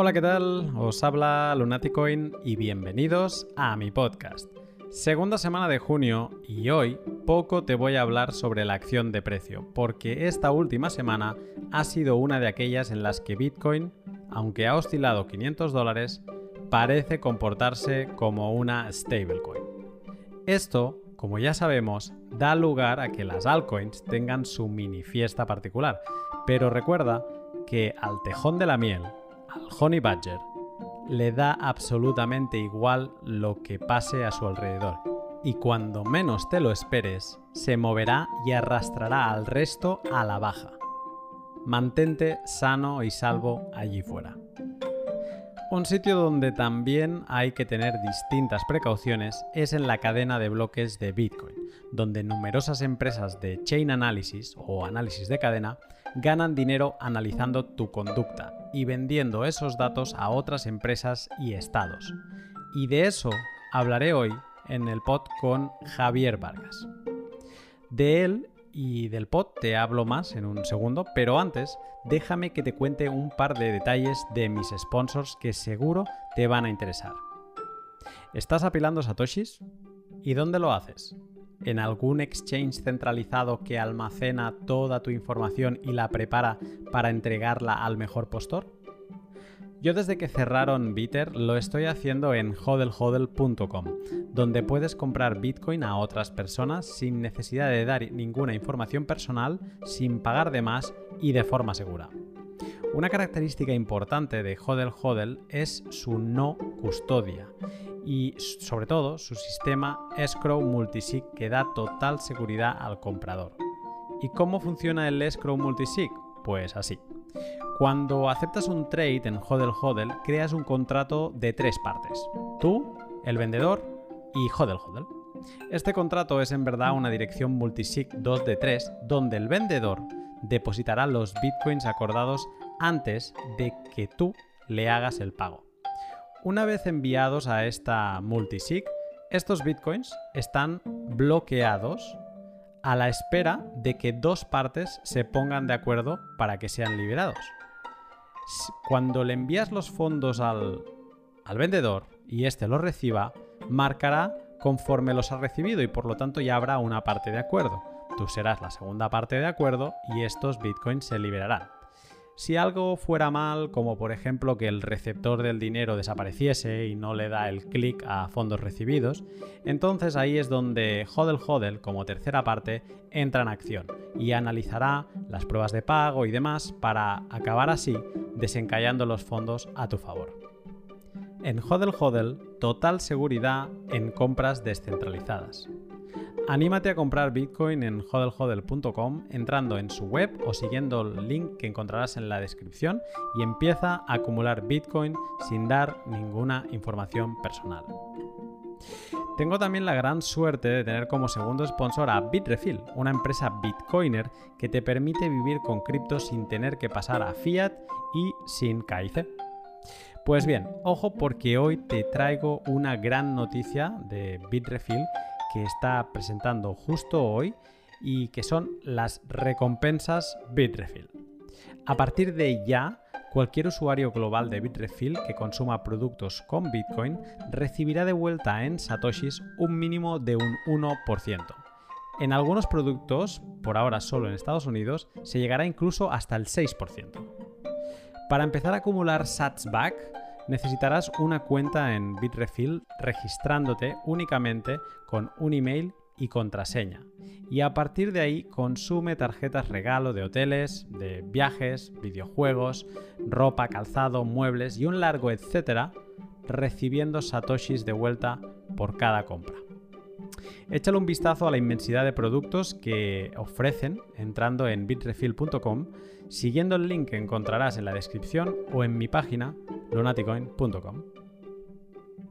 Hola, ¿qué tal? Os habla Lunaticoin y bienvenidos a mi podcast. Segunda semana de junio y hoy poco te voy a hablar sobre la acción de precio, porque esta última semana ha sido una de aquellas en las que Bitcoin, aunque ha oscilado 500 dólares, parece comportarse como una stablecoin. Esto, como ya sabemos, da lugar a que las altcoins tengan su mini fiesta particular, pero recuerda que al tejón de la miel al Honey Badger le da absolutamente igual lo que pase a su alrededor. Y cuando menos te lo esperes, se moverá y arrastrará al resto a la baja. Mantente sano y salvo allí fuera. Un sitio donde también hay que tener distintas precauciones es en la cadena de bloques de Bitcoin, donde numerosas empresas de chain analysis o análisis de cadena ganan dinero analizando tu conducta y vendiendo esos datos a otras empresas y estados. Y de eso hablaré hoy en el pod con Javier Vargas. De él y del pod te hablo más en un segundo, pero antes déjame que te cuente un par de detalles de mis sponsors que seguro te van a interesar. ¿Estás apilando satoshis? ¿Y dónde lo haces? ¿En algún exchange centralizado que almacena toda tu información y la prepara para entregarla al mejor postor? Yo desde que cerraron Bitter lo estoy haciendo en hodlhodl.com, donde puedes comprar Bitcoin a otras personas sin necesidad de dar ninguna información personal, sin pagar de más y de forma segura. Una característica importante de HODL es su no custodia y sobre todo su sistema escrow multisig que da total seguridad al comprador. ¿Y cómo funciona el escrow multisig? Pues así. Cuando aceptas un trade en HODL HODL, creas un contrato de tres partes. Tú, el vendedor y HODL HODL. Este contrato es en verdad una dirección multisig 2 de 3 donde el vendedor depositará los bitcoins acordados antes de que tú le hagas el pago. Una vez enviados a esta multisig, estos bitcoins están bloqueados a la espera de que dos partes se pongan de acuerdo para que sean liberados cuando le envías los fondos al, vendedor y éste los reciba, marcará conforme los ha recibido y por lo tanto ya habrá una parte de acuerdo. Tú serás la segunda parte de acuerdo y estos bitcoins se liberarán. Si algo fuera mal, como por ejemplo que el receptor del dinero desapareciese y no le da el clic a fondos recibidos, entonces ahí es donde Hodel Hodel, como tercera parte, entra en acción y analizará las pruebas de pago y demás para acabar así desencallando los fondos a tu favor. En Hodel Hodel, total seguridad en compras descentralizadas. Anímate a comprar Bitcoin en hodlhodl.com entrando en su web o siguiendo el link que encontrarás en la descripción y empieza a acumular Bitcoin sin dar ninguna información personal. Tengo también la gran suerte de tener como segundo sponsor a Bitrefill, una empresa bitcoiner que te permite vivir con cripto sin tener que pasar a fiat y sin KIC. Pues bien, ojo porque hoy te traigo una gran noticia de Bitrefill que está presentando justo hoy y que son las recompensas Bitrefill. A partir de ya, cualquier usuario global de Bitrefill que consuma productos con Bitcoin recibirá de vuelta en Satoshis un mínimo de un 1%. En algunos productos, por ahora solo en Estados Unidos, se llegará incluso hasta el 6%. Para empezar a acumular Satsback, necesitarás una cuenta en Bitrefill registrándote únicamente con un email y contraseña. Y a partir de ahí consume tarjetas regalo de hoteles, de viajes, videojuegos, ropa, calzado, muebles y un largo etcétera, recibiendo satoshis de vuelta por cada compra. Échale un vistazo a la inmensidad de productos que ofrecen entrando en bitrefill.com, siguiendo el link que encontrarás en la descripción o en mi página lunaticoin.com.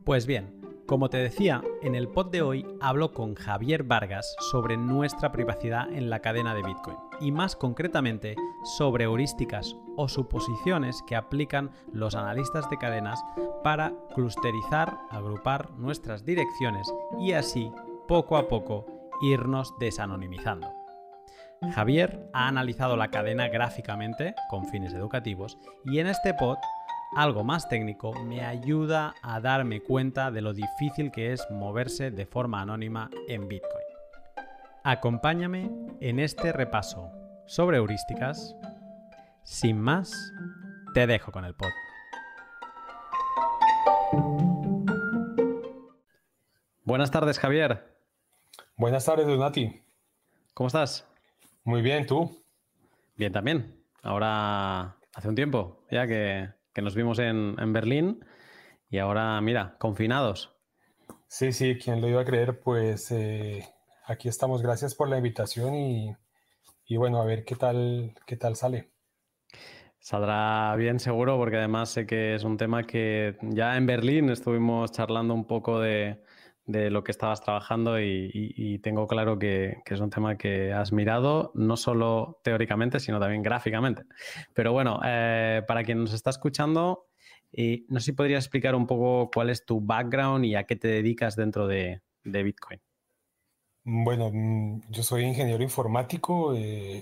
Pues bien, como te decía, en el pod de hoy hablo con Javier Vargas sobre nuestra privacidad en la cadena de Bitcoin y más concretamente sobre heurísticas o suposiciones que aplican los analistas de cadenas para clusterizar, agrupar nuestras direcciones y así, poco a poco, irnos desanonimizando. Javier ha analizado la cadena gráficamente con fines educativos y en este pod algo más técnico me ayuda a darme cuenta de lo difícil que es moverse de forma anónima en Bitcoin. Acompáñame en este repaso sobre heurísticas. Sin más, te dejo con el pod. Buenas tardes, Javier. Buenas tardes, Donati. ¿Cómo estás? Muy bien, ¿tú? Bien, también. Ahora, hace un tiempo ya que, nos vimos en, Berlín y ahora, mira, confinados. Sí, sí, ¿quién lo iba a creer? Pues eh, aquí estamos. Gracias por la invitación y, y, bueno, a ver qué tal, qué tal sale. Saldrá bien seguro porque además sé que es un tema que ya en Berlín estuvimos charlando un poco de, de lo que estabas trabajando y, tengo claro que, es un tema que has mirado no solo teóricamente, sino también gráficamente. Pero bueno, eh, para quien nos está escuchando, eh, no sé si podrías explicar un poco cuál es tu background y a qué te dedicas dentro de, Bitcoin. Bueno, mm, yo soy ingeniero informático. Eh,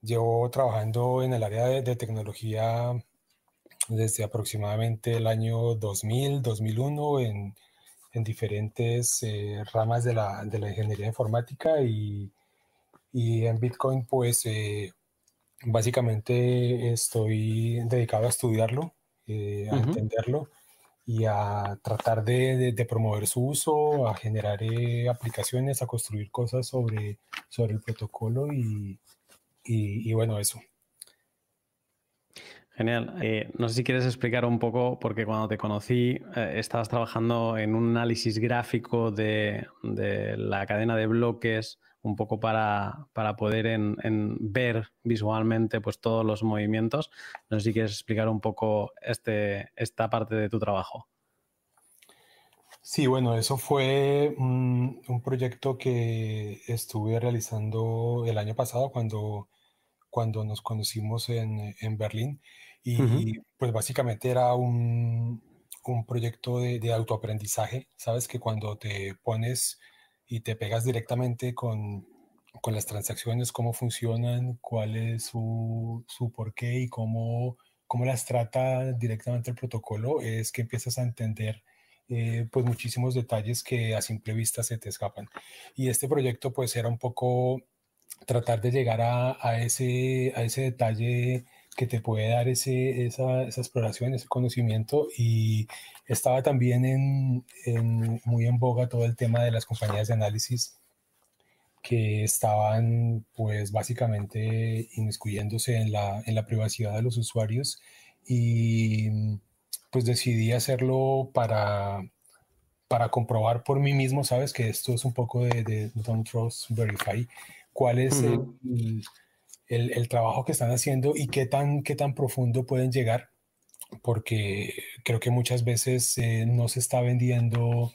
llevo trabajando en el área de, tecnología desde aproximadamente el año 2000, 2001 en en diferentes eh, ramas de la, de la, ingeniería informática y, y en Bitcoin pues eh, básicamente estoy dedicado a estudiarlo, eh, a entenderlo y a tratar de, de, promover su uso, a generar aplicaciones, a construir cosas sobre, sobre el protocolo y, y, y bueno, eso. Genial. Eh, no sé si quieres explicar un poco, porque cuando te conocí eh, estabas trabajando en un análisis gráfico de, la cadena de bloques, un poco para, poder en, ver visualmente pues, todos los movimientos. No sé si quieres explicar un poco este, esta parte de tu trabajo. Sí, bueno, eso fue un, proyecto que estuve realizando el año pasado cuando, cuando nos conocimos en, en Berlín. Y pues básicamente era un, un proyecto de, de, autoaprendizaje, ¿sabes? Que cuando te pones y te pegas directamente con, con las transacciones, cómo funcionan, cuál es su, su porqué y cómo, cómo las trata directamente el protocolo, es que empiezas a entender eh, pues muchísimos detalles que a simple vista se te escapan. Y este proyecto pues era un poco tratar de llegar a, a ese, a ese detalle que te puede dar ese, esa, esa, exploración, ese conocimiento. Y estaba también en, en, muy en boga todo el tema de las compañías de análisis que estaban pues básicamente inmiscuyéndose en la, en la privacidad de los usuarios y pues decidí hacerlo para, para comprobar por mí mismo, sabes que esto es un poco de, de Don't Trust Verify, cuál es el, el, trabajo que están haciendo y qué tan, qué tan profundo pueden llegar, porque creo que muchas veces eh, no se está vendiendo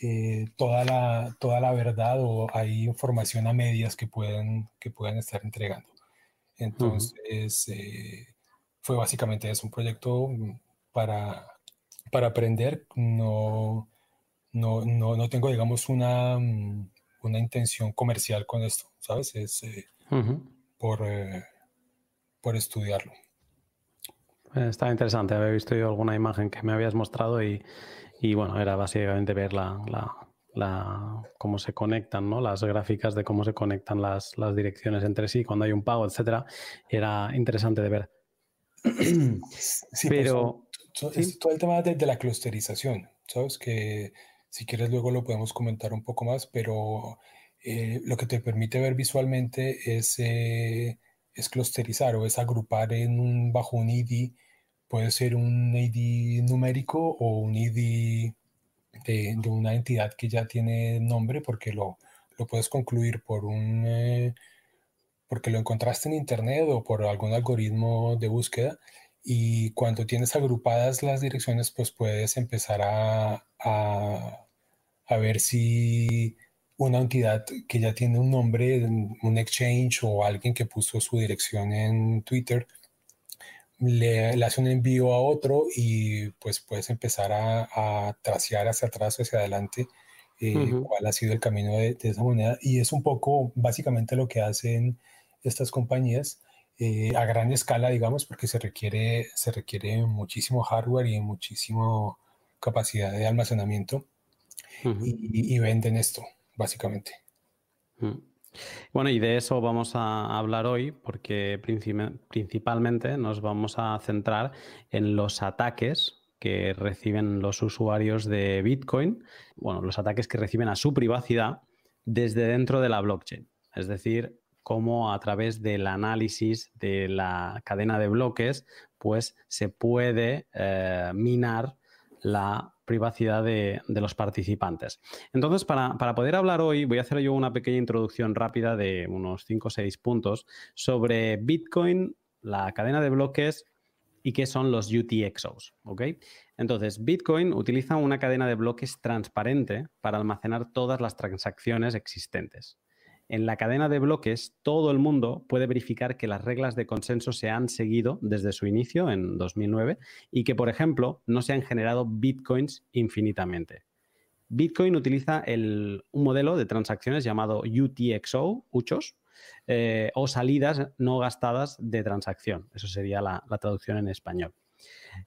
eh, toda, la, toda la verdad o hay información a medias que pueden, que pueden estar entregando. Entonces, eh, fue básicamente es un proyecto para, para aprender. No, no, no, no tengo, digamos, una, una intención comercial con esto, ¿sabes? Es, por, eh, por estudiarlo. Está interesante, había visto yo alguna imagen que me habías mostrado y, y bueno, era básicamente ver la, la, cómo se conectan, ¿no? Las gráficas de cómo se conectan las, las direcciones entre sí cuando hay un pago, etcétera. Era interesante de ver. Sí, pues, pero es todo el tema de, la clusterización, ¿sabes? Que si quieres luego lo podemos comentar un poco más, pero eh, lo que te permite ver visualmente es, eh, es clusterizar o es agrupar en un, bajo un ID. Puede ser un ID numérico o un ID de, una entidad que ya tiene nombre porque lo, lo puedes concluir por un... Eh, porque lo encontraste en internet o por algún algoritmo de búsqueda y cuando tienes agrupadas las direcciones pues puedes empezar a, a, a ver si una entidad que ya tiene un nombre, un exchange o alguien que puso su dirección en Twitter, le, hace un envío a otro y pues puedes empezar a, a tracear hacia atrás o hacia adelante eh, cuál ha sido el camino de, esa moneda. Y es un poco básicamente lo que hacen estas compañías. a gran escala, digamos, porque se requiere, se requiere muchísimo hardware y muchísimo capacidad de almacenamiento y, venden esto, básicamente. Bueno, y de eso vamos a hablar hoy porque principalmente nos vamos a centrar en los ataques que reciben los usuarios de Bitcoin, bueno, los ataques que reciben a su privacidad desde dentro de la blockchain. Es decir, cómo a través del análisis de la cadena de bloques, pues se puede eh, minar la privacidad de, los participantes. Entonces, para, poder hablar hoy, voy a hacer yo una pequeña introducción rápida de unos 5 o 6 puntos sobre Bitcoin, la cadena de bloques y qué son los UTXOs. Entonces, Bitcoin utiliza una cadena de bloques transparente para almacenar todas las transacciones existentes en la cadena de bloques todo el mundo puede verificar que las reglas de consenso se han seguido desde su inicio en 2009 y que, por ejemplo, no se han generado bitcoins infinitamente. Bitcoin utiliza un modelo de transacciones llamado UTXO, UCHOS, eh, o salidas no gastadas de transacción. Eso sería la, la traducción en español.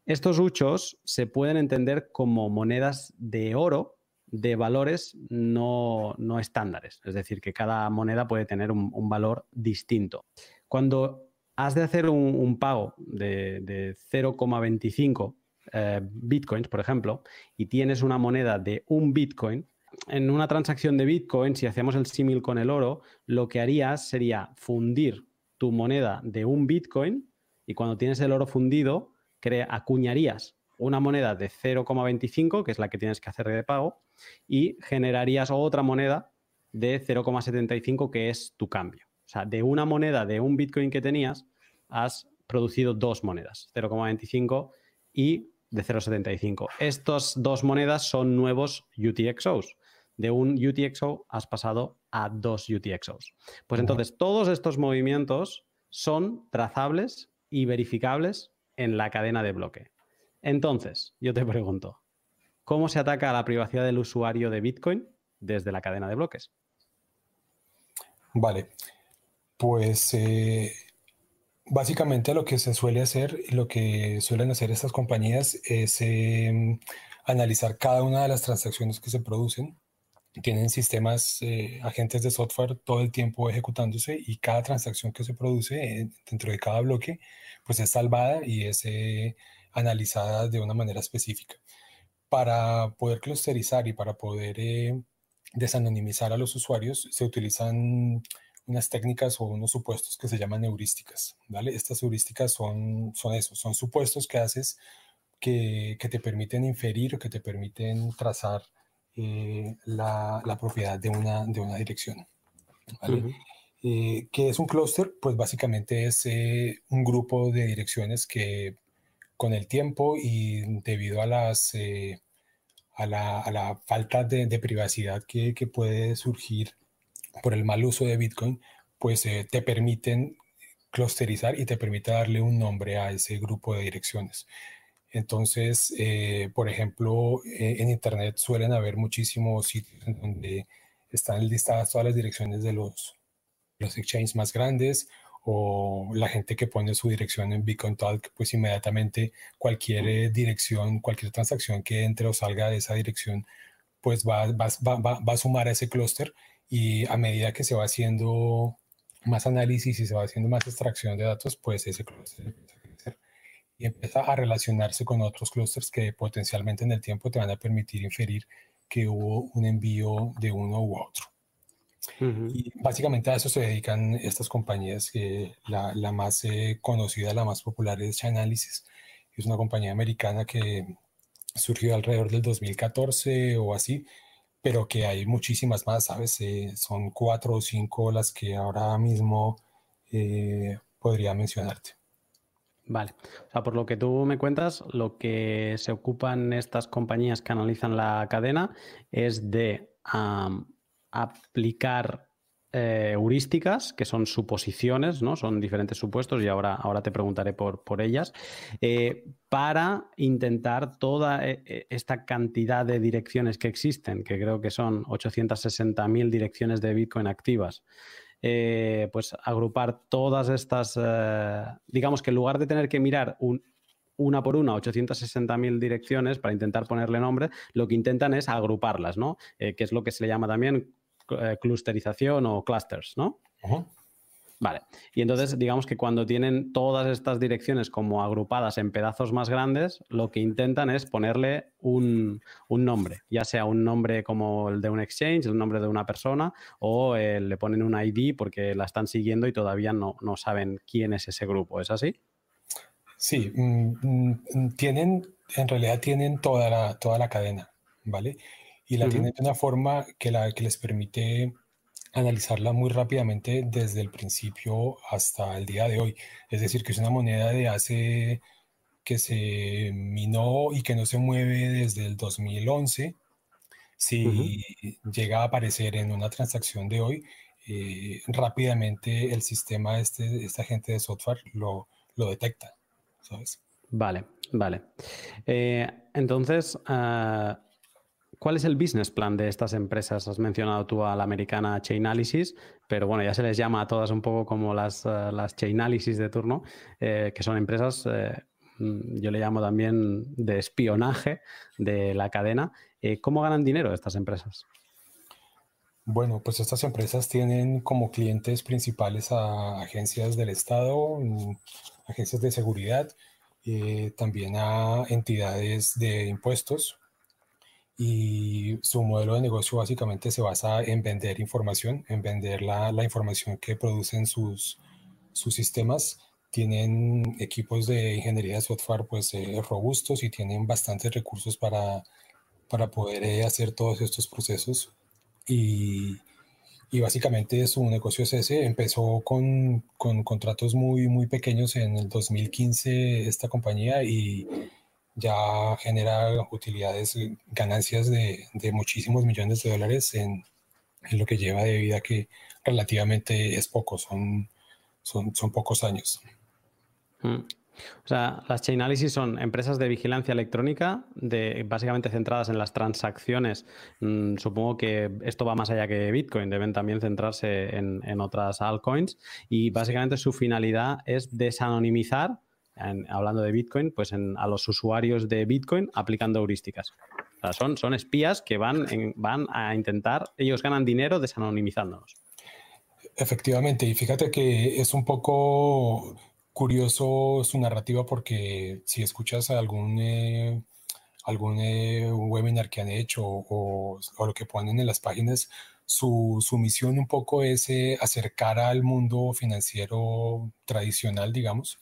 Estos UCHOS se pueden entender como monedas de oro de valores no, estándares, es decir, que cada moneda puede tener un, valor distinto. Cuando has de hacer un, pago de, 0,25 eh, bitcoins, por ejemplo, y tienes una moneda de un bitcoin, en una transacción de bitcoin, si hacemos el símil con el oro, lo que harías sería fundir tu moneda de un bitcoin y cuando tienes el oro fundido, acuñarías una moneda de 0,25, que es la que tienes que hacer de pago, y generarías otra moneda de 0,75, que es tu cambio. O sea, de una moneda de un Bitcoin que tenías, has producido dos monedas, 0,25 y de 0,75. Estas dos monedas son nuevos UTXOs. De un UTXO has pasado a dos UTXOs. Pues entonces, todos estos movimientos son trazables y verificables en la cadena de bloque. Entonces, yo te pregunto, ¿cómo se ataca a la privacidad del usuario de Bitcoin desde la cadena de bloques? Vale, pues eh, básicamente lo que se suele hacer, lo que suelen hacer estas compañías es em, analizar cada una de las transacciones que se producen. Tienen sistemas, eh, agentes de software todo el tiempo ejecutándose y cada transacción que se produce eh, dentro de cada bloque, pues es salvada y es analizadas de una manera específica. Para poder clusterizar y para poder eh, desanonimizar a los usuarios, se utilizan unas técnicas o unos supuestos que se llaman heurísticas. ¿vale? Estas heurísticas son, son eso, son supuestos que haces que, que te permiten inferir o que te permiten trazar eh, la, la, propiedad de una, de una dirección. ¿vale? Eh, ¿Qué es un clúster? Pues básicamente es un grupo de direcciones que con el tiempo y debido a las eh, a, la, falta de, privacidad que, puede surgir por el mal uso de Bitcoin, pues eh, te permiten clusterizar y te permite darle un nombre a ese grupo de direcciones. Entonces, eh, por ejemplo, en Internet suelen haber muchísimos sitios donde están listadas todas las direcciones de los, los exchanges más grandes o la gente que pone su dirección en Bitcoin Talk, pues inmediatamente cualquier eh, dirección, cualquier transacción que entre o salga de esa dirección, pues va, va, va, va a sumar a ese clúster y a medida que se va haciendo más análisis y se va haciendo más extracción de datos, pues ese clúster empieza a crecer y empieza a relacionarse con otros clústeres que potencialmente en el tiempo te van a permitir inferir que hubo un envío de uno u otro. Y básicamente a eso se dedican estas compañías, que la, la más eh, conocida, la más popular es Chainalysis. Es una compañía americana que surgió alrededor del 2014 o así, pero que hay muchísimas más, ¿sabes? Eh, son cuatro o cinco las que ahora mismo eh, podría mencionarte. Vale. O sea, por lo que tú me cuentas, lo que se ocupan estas compañías que analizan la cadena es de aplicar eh, heurísticas, que son suposiciones, ¿no? Son diferentes supuestos y ahora, ahora te preguntaré por, por ellas, eh, para intentar toda eh, esta cantidad de direcciones que existen, que creo que son 860.000 direcciones de Bitcoin activas, pues agrupar todas estas, digamos que en lugar de tener que mirar una por una 860.000 direcciones para intentar ponerle nombre, lo que intentan es agruparlas, ¿no? que es lo que se le llama también clusterización o clusters, ¿no? Vale. Y entonces, digamos que cuando tienen todas estas direcciones como agrupadas en pedazos más grandes, lo que intentan es ponerle un, nombre, ya sea un nombre como el de un exchange, el nombre de una persona, o eh, le ponen un ID porque la están siguiendo y todavía no, saben quién es ese grupo. ¿Es así? Sí, mm, mm, tienen, en realidad tienen toda la, toda la cadena, ¿vale? Y la tienen de una forma que, la, que les permite analizarla muy rápidamente desde el principio hasta el día de hoy. Es decir, que es una moneda de hace que se minó y que no se mueve desde el 2011. Si llega a aparecer en una transacción de hoy, eh, rápidamente el sistema, este, esta gente de software lo, lo detecta. ¿sabes? Vale, vale. Eh, entonces, uh ¿Cuál es el business plan de estas empresas? Has mencionado tú a la americana Chainalysis, pero bueno, ya se les llama a todas un poco como las, uh, las Chainalysis de turno, eh, que son empresas, eh, mm, yo le llamo también de espionaje de la cadena. ¿Cómo ganan dinero estas empresas? Bueno, pues estas empresas tienen como clientes principales a agencias del Estado, mm, agencias de seguridad, también a entidades de impuestos, y su modelo de negocio básicamente se basa en vender información, en vender la, la información que producen sus, sus sistemas. Tienen equipos de ingeniería de software pues eh, robustos y tienen bastantes recursos para, para poder eh, hacer todos estos procesos. Y, y, básicamente su negocio es ese. Empezó con, con contratos muy, muy pequeños en el 2015 esta compañía y ya genera utilidades, ganancias de, muchísimos millones de dólares en, lo que lleva de vida que relativamente es poco, son, son, son pocos años. Mm. O sea, las Chainalysis son empresas de vigilancia electrónica, de, básicamente centradas en las transacciones. Mm, supongo que esto va más allá que Bitcoin, deben también centrarse en, en otras altcoins. Y básicamente su finalidad es desanonimizar hablando de Bitcoin, pues a los usuarios de Bitcoin aplicando heurísticas. son, son espías que van, van a intentar, ellos ganan dinero desanonimizándonos. Efectivamente, y fíjate que es un poco curioso su narrativa porque si escuchas algún, eh, algún eh, webinar que han hecho o, lo que ponen en las páginas, su, misión un poco es eh, acercar al mundo financiero tradicional, digamos,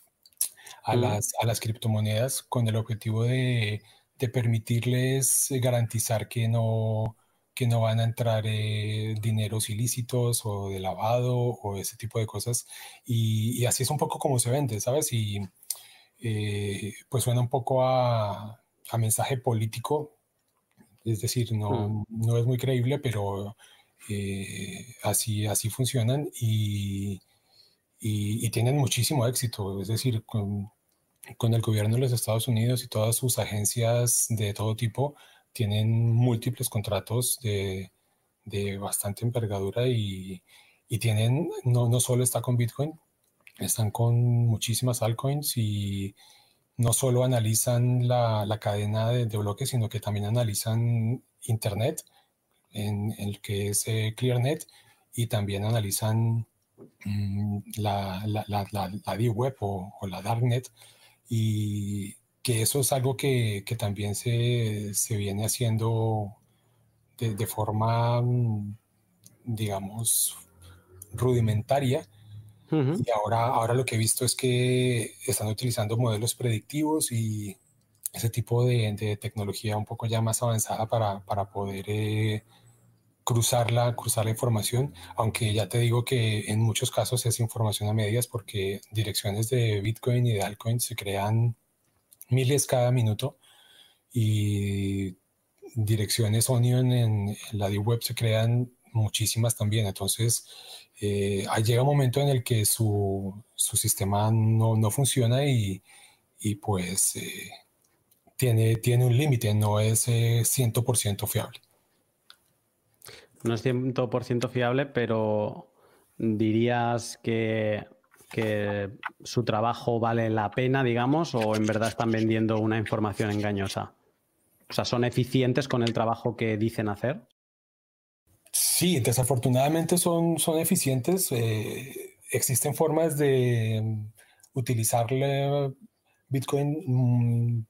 a, las, a las criptomonedas con el objetivo de, de permitirles eh, garantizar que no, que no van a entrar eh, dineros ilícitos o de lavado o ese tipo de cosas. Y, y así es un poco como se vende, ¿sabes? Y eh, pues suena un poco a, a, mensaje político, es decir, no, no es muy creíble, pero así, así funcionan y, y, tienen muchísimo éxito. Es decir, con, con, el gobierno de los Estados Unidos y todas sus agencias de todo tipo tienen múltiples contratos de, de bastante envergadura y, y, tienen, no, no solo está con Bitcoin, están con muchísimas altcoins y no solo analizan la, la cadena de, bloques, sino que también analizan Internet, en, el que es eh, ClearNet, y también analizan Mm, la, la, la, la Deep Web o, la Darknet y que eso es algo que, que también se, se, viene haciendo de, de, forma, mm, digamos, rudimentaria. Y ahora, ahora lo que he visto es que están utilizando modelos predictivos y ese tipo de, de tecnología un poco ya más avanzada para, para poder eh, cruzarla, cruzar la información, aunque ya te digo que en muchos casos es información a medias porque direcciones de Bitcoin y de altcoin se crean miles cada minuto y direcciones Onion en, la Deep Web se crean muchísimas también. Entonces, eh, llega un momento en el que su, sistema no, funciona y, pues eh, tiene, tiene un límite, no es 100% eh, fiable no es 100% fiable, pero, ¿dirías que, su trabajo vale la pena, digamos, o en verdad están vendiendo una información engañosa? O sea, ¿son eficientes con el trabajo que dicen hacer? Sí, desafortunadamente son, son eficientes. Eh, existen formas de mm, utilizar Bitcoin mm,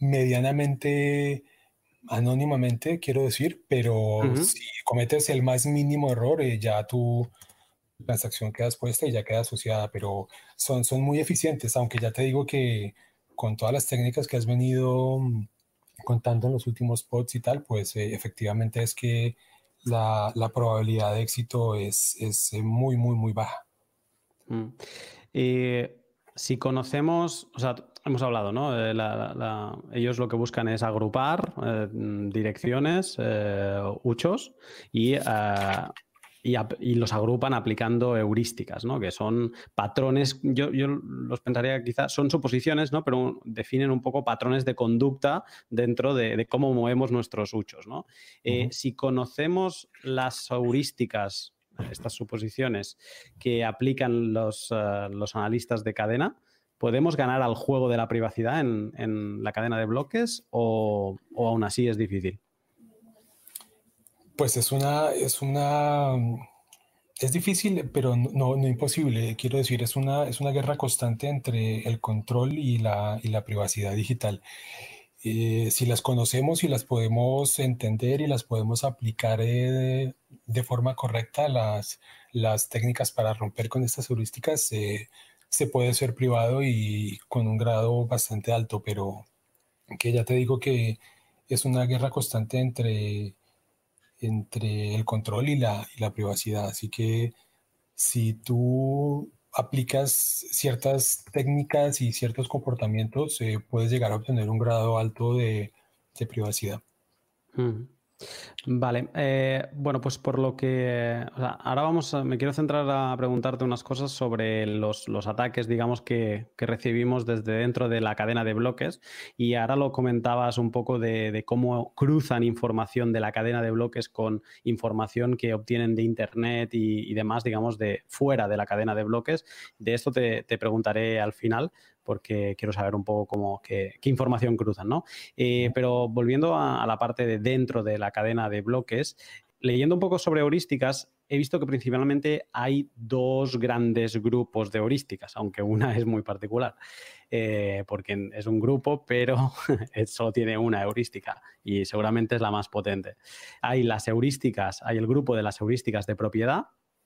medianamente anónimamente, quiero decir, pero si cometes el más mínimo error, eh, ya tu transacción queda expuesta y ya queda asociada, pero son, son muy eficientes, aunque ya te digo que con todas las técnicas que has venido mm, contando en los últimos pods y tal, pues eh, efectivamente es que la, probabilidad de éxito es, es eh, muy, muy, muy baja. Mm. si conocemos, o sea, hemos hablado, ¿no? ellos lo que buscan es agrupar eh, direcciones, eh, uchos, y, y, los agrupan aplicando heurísticas, ¿no? Que son patrones, yo, yo los pensaría quizás, son suposiciones, ¿no? Pero definen un poco patrones de conducta dentro de, cómo movemos nuestros uchos, ¿no? Si conocemos las heurísticas estas suposiciones que aplican los, eh, los, analistas de cadena, ¿podemos ganar al juego de la privacidad en, la cadena de bloques o, aún así es difícil? Pues es una, es una, es difícil, pero no, no imposible. Quiero decir, es una, es una guerra constante entre el control y la, y la privacidad digital. Eh, si las conocemos y las podemos entender y las podemos aplicar eh, de forma correcta, las, las técnicas para romper con estas heurísticas, eh, se puede ser privado y con un grado bastante alto, pero que ya te digo que es una guerra constante entre, entre el control y la, la privacidad. Así que si tú aplicas ciertas técnicas y ciertos comportamientos, eh, puedes llegar a obtener un grado alto de, privacidad. Vale, eh, bueno, pues por lo que ahora vamos, a, me quiero centrar a preguntarte unas cosas sobre los, ataques, digamos, que, recibimos desde dentro de la cadena de bloques y ahora lo comentabas un poco de, cómo cruzan información de la cadena de bloques con información que obtienen de Internet y, demás, digamos, de fuera de la cadena de bloques. De esto te, te preguntaré al final, porque quiero saber un poco cómo, qué, información cruzan, ¿no? Eh, pero volviendo a, la parte de dentro de la cadena de bloques, leyendo un poco sobre heurísticas, he visto que principalmente hay dos grandes grupos de heurísticas, aunque una es muy particular, eh, porque es un grupo, pero solo tiene una heurística y seguramente es la más potente. Hay las heurísticas, hay el grupo de las heurísticas de propiedad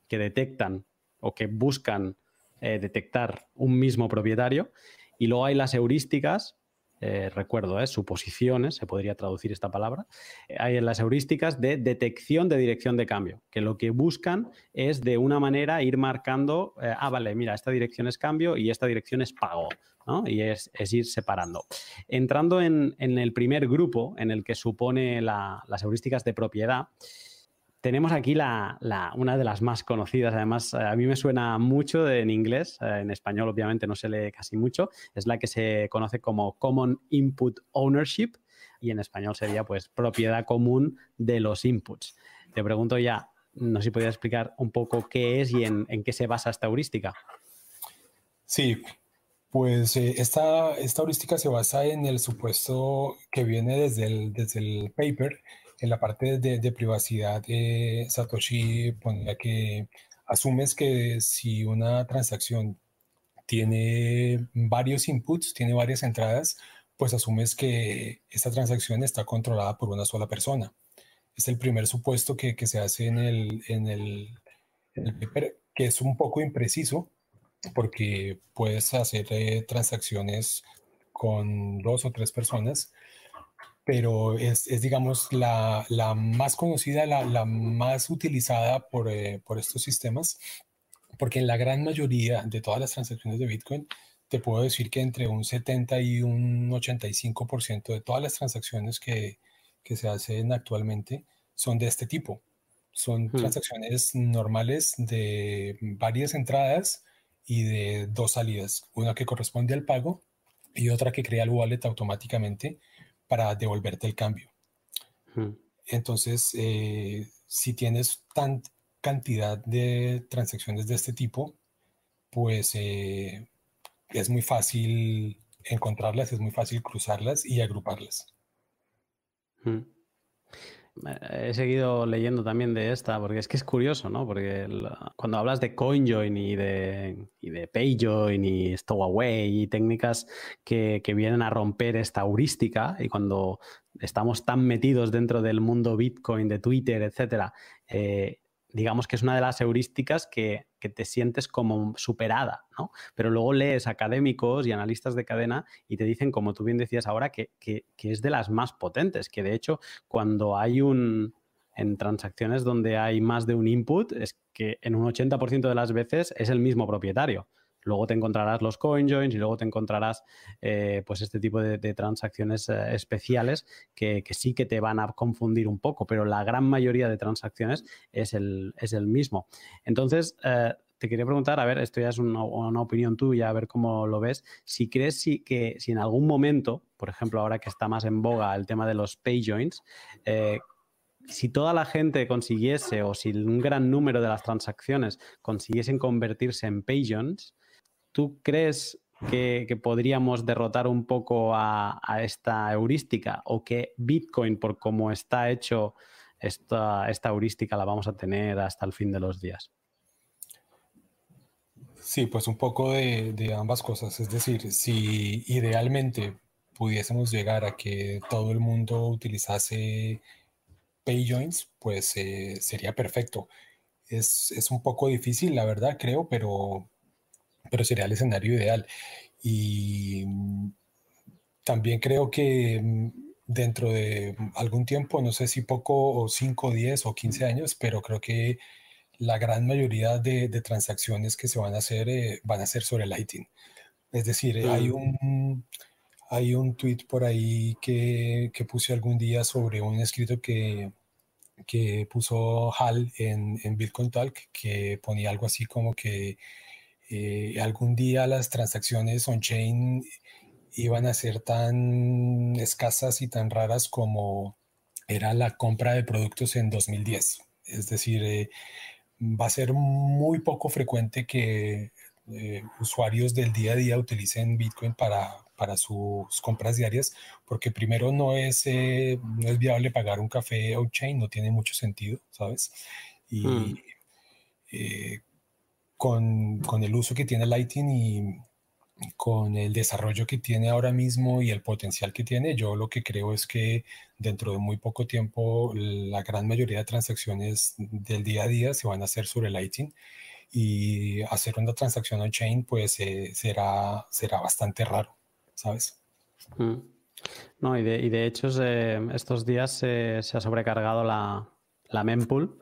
que detectan o que buscan eh, detectar un mismo propietario. Y luego hay las heurísticas, eh, recuerdo, eh, suposiciones, se podría traducir esta palabra. hay las heurísticas de detección de dirección de cambio, que lo que buscan es de una manera ir marcando, ah, vale, mira, esta dirección es cambio y esta dirección es pago. Y es, ir separando. Entrando en, el primer grupo, en el que supone las heurísticas de propiedad, tenemos aquí una de las más conocidas, además eh, a mí me suena mucho en inglés, eh, en español obviamente no se lee casi mucho, es la que se conoce como Common Input Ownership y en español sería pues propiedad común de los inputs. Te pregunto ya, no sé si podías explicar un poco qué es y en, qué se basa esta heurística. Sí, pues eh, esta, esta heurística se basa en el supuesto que viene desde el paper en la parte de, privacidad, eh, Satoshi ponía que asumes que si una transacción tiene varios inputs, tiene varias entradas, pues asumes que esta transacción está controlada por una sola persona. Es el primer supuesto que, se hace en el, paper, que es un poco impreciso, porque puedes hacer eh, transacciones con dos o tres personas, pero es, es digamos, la, la, más conocida, la, la más utilizada por, eh, por, estos sistemas, porque en la gran mayoría de todas las transacciones de Bitcoin, te puedo decir que entre un 70 y un 85% de todas las transacciones que, que, se hacen actualmente son de este tipo. Son hmm. transacciones normales de varias entradas y de dos salidas, una que corresponde al pago y otra que crea el wallet automáticamente para devolverte el cambio. Entonces, eh, si tienes tan, cantidad de transacciones de este tipo, pues eh, es muy fácil encontrarlas, es muy fácil cruzarlas y agruparlas. Hmm. He seguido leyendo también de esta, porque es que es curioso, ¿no? Porque cuando hablas de CoinJoin y de, y de PayJoin y Stowaway y técnicas que, que, vienen a romper esta heurística, y cuando estamos tan metidos dentro del mundo Bitcoin, de Twitter, etcétera, eh, digamos que es una de las heurísticas que, te sientes como superada, ¿no? Pero luego lees académicos y analistas de cadena y te dicen, como tú bien decías ahora, que, es de las más potentes, que de hecho cuando hay un, en transacciones donde hay más de un input, es que en un 80% de las veces es el mismo propietario. Luego te encontrarás los coin joins y luego te encontrarás eh, pues este tipo de, transacciones eh, especiales que, sí que te van a confundir un poco, pero la gran mayoría de transacciones es el, es el mismo. Entonces, eh, te quería preguntar, a ver, esto ya es una, opinión tuya, a ver cómo lo ves, si crees si, que si en algún momento, por ejemplo, ahora que está más en boga el tema de los pay joins, si toda la gente consiguiese o si un gran número de las transacciones consiguiesen convertirse en pay joins, ¿Tú crees que, podríamos derrotar un poco a, esta heurística o que Bitcoin, por cómo está hecho esta, esta heurística, la vamos a tener hasta el fin de los días? Sí, pues un poco de, ambas cosas. Es decir, si idealmente pudiésemos llegar a que todo el mundo utilizase PayJoins, pues eh, sería perfecto. Es, es, un poco difícil, la verdad, creo, pero, pero sería el escenario ideal. Y mm, también creo que mm, dentro de algún tiempo, no sé si poco o 5, 10 o 15 años, pero creo que la gran mayoría de, transacciones que se van a hacer eh, van a ser sobre Lightning. Es decir, hay un hay un tweet por ahí que, que, puse algún día sobre un escrito que, que puso Hal en, en Bitcoin Talk que ponía algo así como que eh, algún día las transacciones on-chain iban a ser tan escasas y tan raras como era la compra de productos en 2010. Es decir, eh, va a ser muy poco frecuente que eh, usuarios del día a día utilicen Bitcoin para, para sus compras diarias, porque primero no es, no es viable pagar un café on-chain, no tiene mucho sentido, ¿sabes? Y mm con, el uso que tiene Lightning y con el desarrollo que tiene ahora mismo y el potencial que tiene, yo lo que creo es que dentro de muy poco tiempo la gran mayoría de transacciones del día a día se van a hacer sobre Lightning y hacer una transacción on-chain pues eh, será, será bastante raro, ¿sabes? Mm. No, y de, hecho estos días se, ha sobrecargado la, la mempool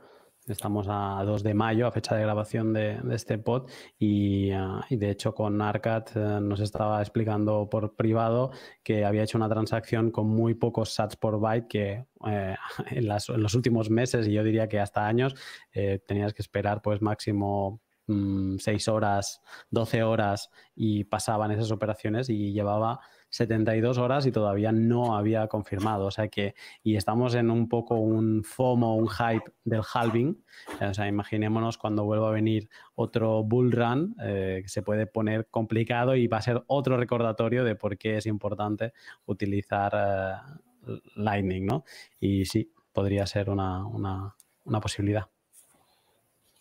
Estamos a 2 de mayo, a fecha de grabación de, este pod, y, ah, de hecho con Arcat eh, nos estaba explicando por privado que había hecho una transacción con muy pocos sats por byte que eh, en, los últimos meses, y yo diría que hasta años, eh, tenías que esperar pues máximo 6 mm, horas, 12 horas y pasaban esas operaciones y llevaba 72 horas y todavía no había confirmado. O sea que, y estamos en un poco un FOMO, un hype del halving. O sea, imaginémonos cuando vuelva a venir otro bull run, eh, que se puede poner complicado y va a ser otro recordatorio de por qué es importante utilizar eh, Lightning, ¿no? Y sí, podría ser una, una posibilidad.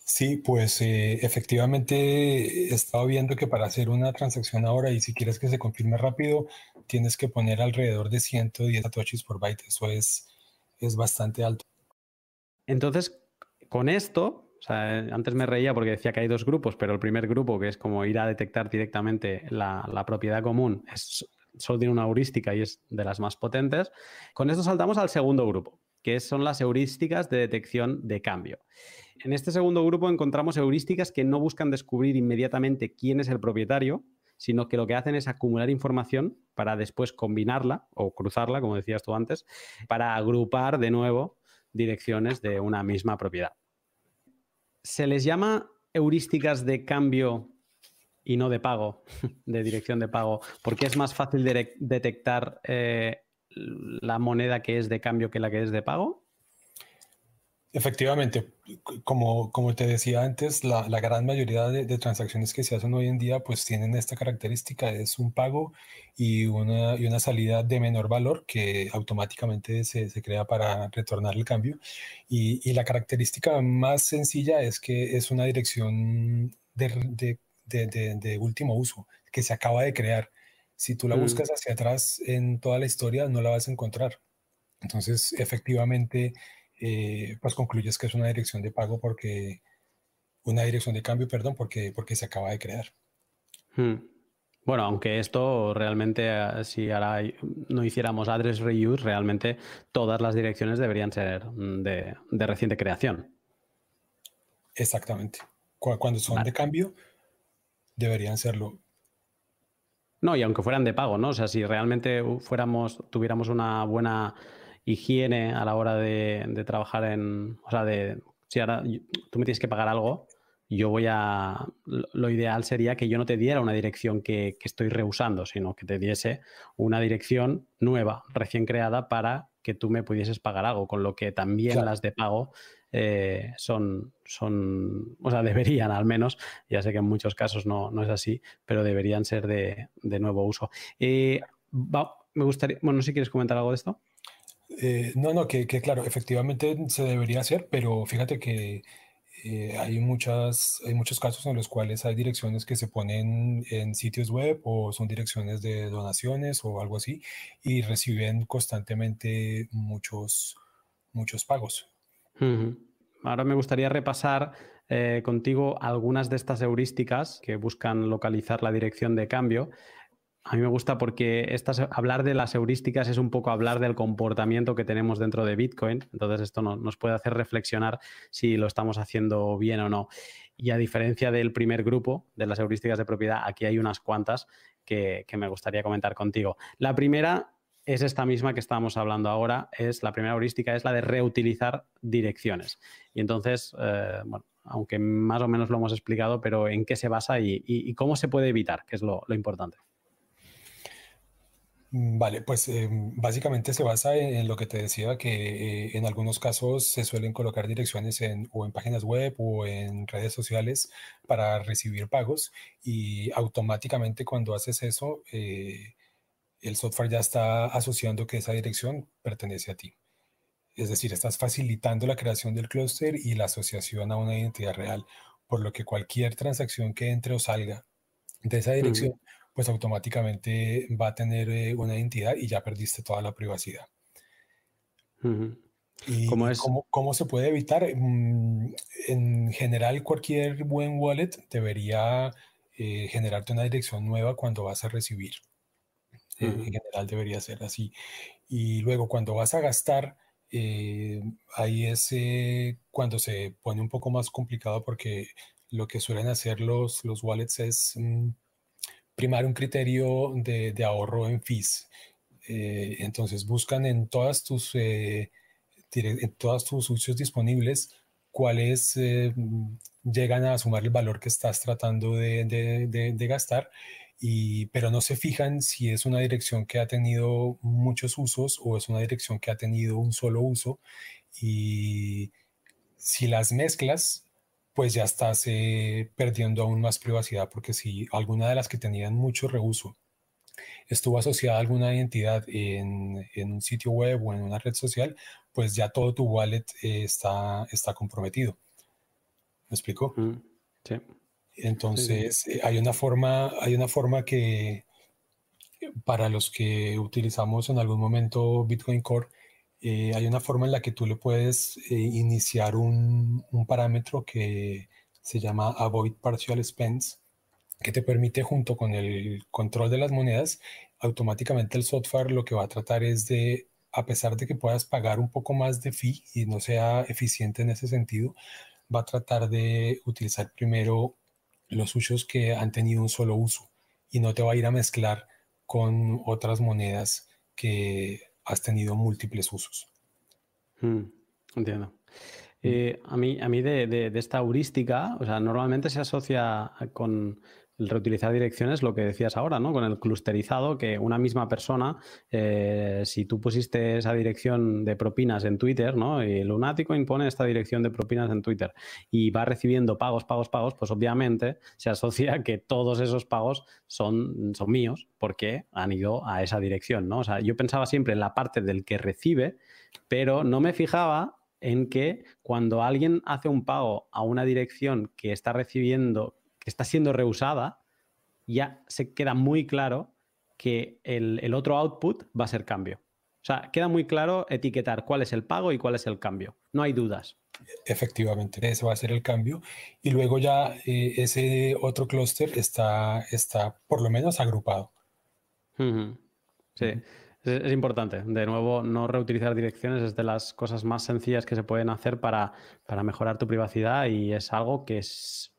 Sí, pues eh, efectivamente he estado viendo que para hacer una transacción ahora y si quieres que se confirme rápido, tienes que poner alrededor de 110 satoshis por byte. Eso es, es bastante alto. Entonces, con esto, sea, antes me reía porque decía que hay dos grupos, pero el primer grupo, que es como ir a detectar directamente la, la propiedad común, es, solo tiene una heurística y es de las más potentes. Con esto saltamos al segundo grupo, que son las heurísticas de detección de cambio. En este segundo grupo encontramos heurísticas que no buscan descubrir inmediatamente quién es el propietario, sino que lo que hacen es acumular información para después combinarla o cruzarla, como decías tú antes, para agrupar de nuevo direcciones de una misma propiedad. Se les llama heurísticas de cambio y no de pago, de dirección de pago, porque es más fácil de detectar eh, la moneda que es de cambio que la que es de pago. Efectivamente, como, como te decía antes, la, la gran mayoría de, de, transacciones que se hacen hoy en día pues tienen esta característica, es un pago y una, y una salida de menor valor que automáticamente se, se crea para retornar el cambio. Y, y, la característica más sencilla es que es una dirección de, de, de último uso que se acaba de crear. Si tú la mm. buscas hacia atrás en toda la historia, no la vas a encontrar. Entonces, efectivamente, eh, pues concluyes que es una dirección de pago porque, una dirección de cambio, perdón, porque, porque se acaba de crear. Hmm. Bueno, aunque esto realmente, eh, si ahora no hiciéramos address reuse, realmente todas las direcciones deberían ser mm, de, reciente creación. Exactamente. Cuando son de cambio, deberían serlo. No, y aunque fueran de pago, ¿no? O sea, si realmente fuéramos, tuviéramos una buena higiene a la hora de, trabajar en. O sea, de. Si ahora tú me tienes que pagar algo, yo voy a. Lo ideal sería que yo no te diera una dirección que, estoy rehusando, sino que te diese una dirección nueva, recién creada, para que tú me pudieses pagar algo. Con lo que también las de pago eh, son, son, o sea, deberían al menos, ya sé que en muchos casos no, no es así, pero deberían ser de, nuevo uso. Eh, me gustaría, bueno, no sé si quieres comentar algo de esto. Eh, no, no, que, claro, efectivamente se debería hacer, pero fíjate que eh, hay, muchas, hay muchos casos en los cuales hay direcciones que se ponen en sitios web o son direcciones de donaciones o algo así y reciben constantemente muchos, muchos pagos. Ahora me gustaría repasar eh, contigo algunas de estas heurísticas que buscan localizar la dirección de cambio. A mí me gusta porque estas, hablar de las heurísticas es un poco hablar del comportamiento que tenemos dentro de Bitcoin. Entonces esto nos puede hacer reflexionar si lo estamos haciendo bien o no. Y a diferencia del primer grupo de las heurísticas de propiedad, aquí hay unas cuantas que, me gustaría comentar contigo. La primera es esta misma que estamos hablando ahora. Es la primera heurística es la de reutilizar direcciones. Y entonces, eh, bueno, aunque más o menos lo hemos explicado, pero en qué se basa y, cómo se puede evitar, que es lo importante. Mm, vale, pues eh, básicamente se basa en, lo que te decía, que eh, en algunos casos se suelen colocar direcciones en, o en páginas web o en redes sociales para recibir pagos y automáticamente cuando haces eso, eh, el software ya está asociando que esa dirección pertenece a ti. Es decir, estás facilitando la creación del clúster y la asociación a una identidad real, por lo que cualquier transacción que entre o salga de esa dirección pues automáticamente va a tener eh, una identidad y ya perdiste toda la privacidad. ¿Y ¿Cómo, es? ¿cómo, se puede evitar? Mm, en general, cualquier buen wallet debería eh, generarte una dirección nueva cuando vas a recibir. Eh, en general debería ser así. Y luego cuando vas a gastar, ahí es cuando se pone un poco más complicado porque lo que suelen hacer los, los wallets es mm, primar un criterio de, ahorro en fees. Eh, entonces buscan en todas tus, eh, en todas tus usos disponibles cuáles eh, llegan a sumar el valor que estás tratando de, gastar, y, pero no se fijan si es una dirección que ha tenido muchos usos o es una dirección que ha tenido un solo uso. Y si las mezclas, pues ya estás eh, perdiendo aún más privacidad porque si alguna de las que tenían mucho reuso estuvo asociada a alguna identidad en, un sitio web o en una red social, pues ya todo tu wallet eh, está, está comprometido. ¿Me explico? Sí. Entonces, eh, hay una forma, hay una forma que para los que utilizamos en algún momento Bitcoin Core, eh, hay una forma en la que tú le puedes eh, iniciar un, parámetro que se llama Avoid Partial Spends, que te permite junto con el control de las monedas, automáticamente el software lo que va a tratar es de, a pesar de que puedas pagar un poco más de fee y no sea eficiente en ese sentido, va a tratar de utilizar primero los usos que han tenido un solo uso y no te va a ir a mezclar con otras monedas que has tenido múltiples usos. Mm, entiendo. Eh, a mí, a mí de, esta heurística, o sea, normalmente se asocia con, el reutilizar direcciones, lo que decías ahora, ¿no? Con el clusterizado, que una misma persona, eh, si tú pusiste esa dirección de propinas en Twitter, ¿no? Y Lunático impone esta dirección de propinas en Twitter y va recibiendo pagos, pagos, pagos, pues obviamente se asocia que todos esos pagos son, son míos porque han ido a esa dirección, ¿no? O sea, yo pensaba siempre en la parte del que recibe, pero no me fijaba en que cuando alguien hace un pago a una dirección que está recibiendo que está siendo reusada, ya se queda muy claro que el, otro output va a ser cambio. O sea, queda muy claro etiquetar cuál es el pago y cuál es el cambio. No hay dudas. Efectivamente, ese va a ser el cambio. Y luego ya eh, ese otro clúster está, está por lo menos agrupado. Sí, es, importante. De nuevo, no reutilizar direcciones es de las cosas más sencillas que se pueden hacer para, para mejorar tu privacidad y es algo que es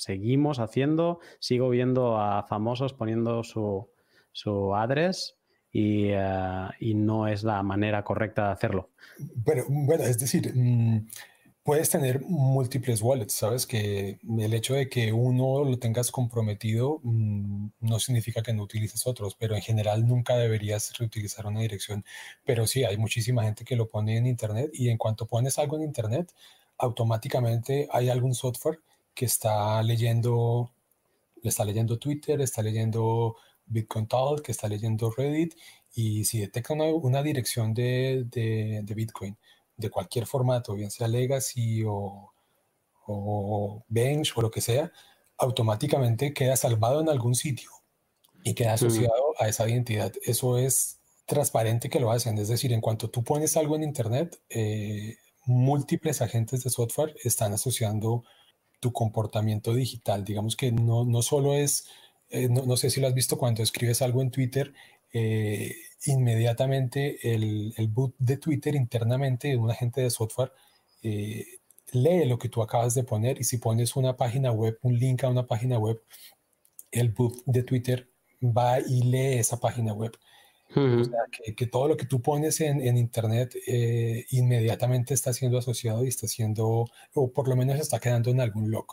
seguimos haciendo. Sigo viendo a famosos poniendo su, su address y, eh, y, no es la manera correcta de hacerlo. Pero bueno, es decir, mm, puedes tener múltiples wallets, ¿sabes? Que el hecho de que uno lo tengas comprometido mm, no significa que no utilices otros, pero en general nunca deberías reutilizar una dirección. Pero sí, hay muchísima gente que lo pone en Internet y en cuanto pones algo en Internet, automáticamente hay algún software que está leyendo, está leyendo Twitter, está leyendo Bitcoin Talk, que está leyendo Reddit, y si detecta una, dirección de, de, Bitcoin de cualquier formato, bien sea Legacy o, o Bench o lo que sea, automáticamente queda salvado en algún sitio y queda asociado a esa identidad. Eso es transparente que lo hacen, es decir, en cuanto tú pones algo en Internet, eh, múltiples agentes de software están asociando tu comportamiento digital. Digamos que no, no solo es, eh, no, sé si lo has visto cuando escribes algo en Twitter, eh, inmediatamente el, el, boot de Twitter internamente un agente de software eh, lee lo que tú acabas de poner y si pones una página web, un link a una página web, el boot de Twitter va y lee esa página web. O sea, que, todo lo que tú pones en, en Internet eh, inmediatamente está siendo asociado y está siendo, o por lo menos está quedando en algún log.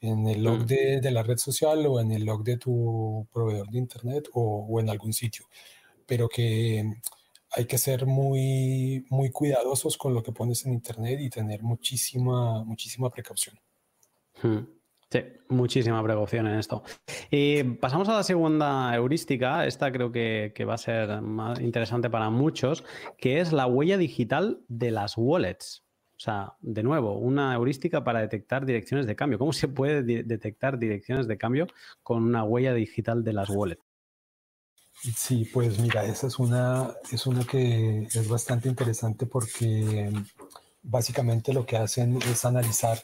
En el log de, de, la red social o en el log de tu proveedor de Internet o, o, en algún sitio. Pero que hay que ser muy, muy cuidadosos con lo que pones en Internet y tener muchísima, muchísima precaución. Sí, muchísima precaución en esto. Y pasamos a la segunda heurística, esta creo que, va a ser más interesante para muchos, que es la huella digital de las wallets. O sea, de nuevo, una heurística para detectar direcciones de cambio. ¿Cómo se puede detectar direcciones de cambio con una huella digital de las wallets? Sí, pues mira, esa es una, es una que es bastante interesante porque básicamente lo que hacen es analizar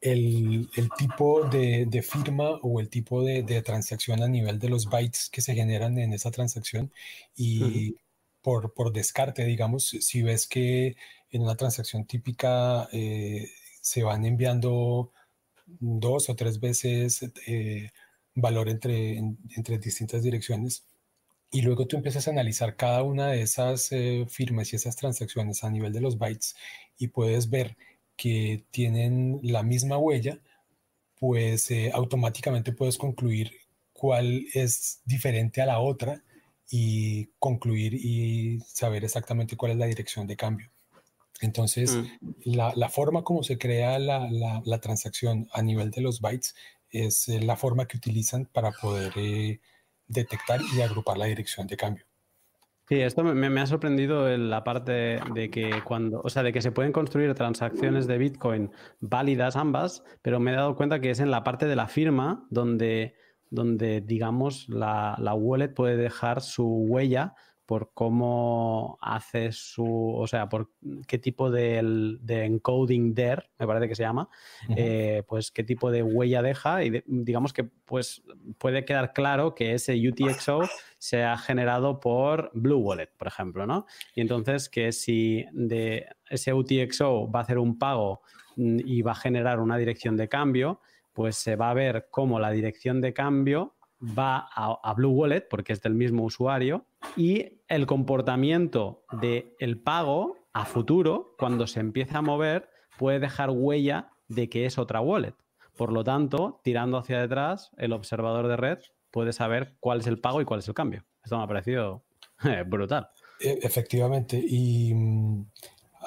el, tipo de, firma o el tipo de, transacción a nivel de los bytes que se generan en esa transacción y por, descarte, digamos, si ves que en una transacción típica eh, se van enviando dos o tres veces eh, valor entre, entre distintas direcciones, y luego tú empiezas a analizar cada una de esas eh, firmas y esas transacciones a nivel de los bytes y puedes ver que tienen la misma huella, pues eh, automáticamente puedes concluir cuál es diferente a la otra y concluir y saber exactamente cuál es la dirección de cambio. Entonces, mm. la, forma como se crea la, transacción a nivel de los bytes es eh, la forma que utilizan para poder eh, detectar y agrupar la dirección de cambio. Sí, esto me, ha sorprendido en la parte de que cuando, o sea, de que se pueden construir transacciones de Bitcoin válidas ambas, pero me he dado cuenta que es en la parte de la firma donde, donde digamos, la, la wallet puede dejar su huella por cómo hace su, o sea, por qué tipo de, encoding there, me parece que se llama, eh, pues qué tipo de huella deja y digamos que pues puede quedar claro que ese UTXO se ha generado por Blue Wallet, por ejemplo, ¿no? Y entonces que si de ese UTXO va a hacer un pago mm, y va a generar una dirección de cambio, pues se va a ver cómo la dirección de cambio va a, Blue Wallet, porque es del mismo usuario, y el comportamiento del el pago a futuro, cuando se empieza a mover, puede dejar huella de que es otra wallet. Por lo tanto, tirando hacia detrás, el observador de red puede saber cuál es el pago y cuál es el cambio. Esto me ha parecido brutal. E, efectivamente, y mm,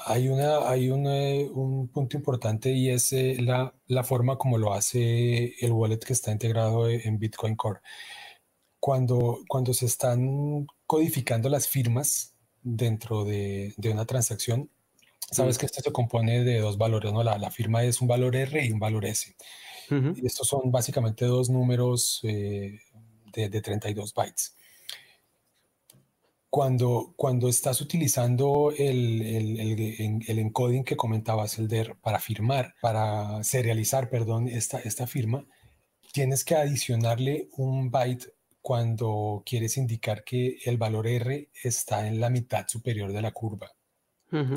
hay, una, hay un punto importante y es eh, la, la, forma como lo hace el wallet que está integrado en Bitcoin Core. Cuando, cuando se están codificando las firmas dentro de, de una transacción, sabes que esto se compone de dos valores, ¿no? La, la, firma es un valor R y un valor S. y estos son básicamente dos números eh, de, de 32 bytes cuando, cuando estás utilizando el, el, el, encoding que comentabas, el DER, para firmar, para serializar, perdón, esta, esta firma, tienes que adicionarle un byte cuando quieres indicar que el valor R está en la mitad superior de la curva.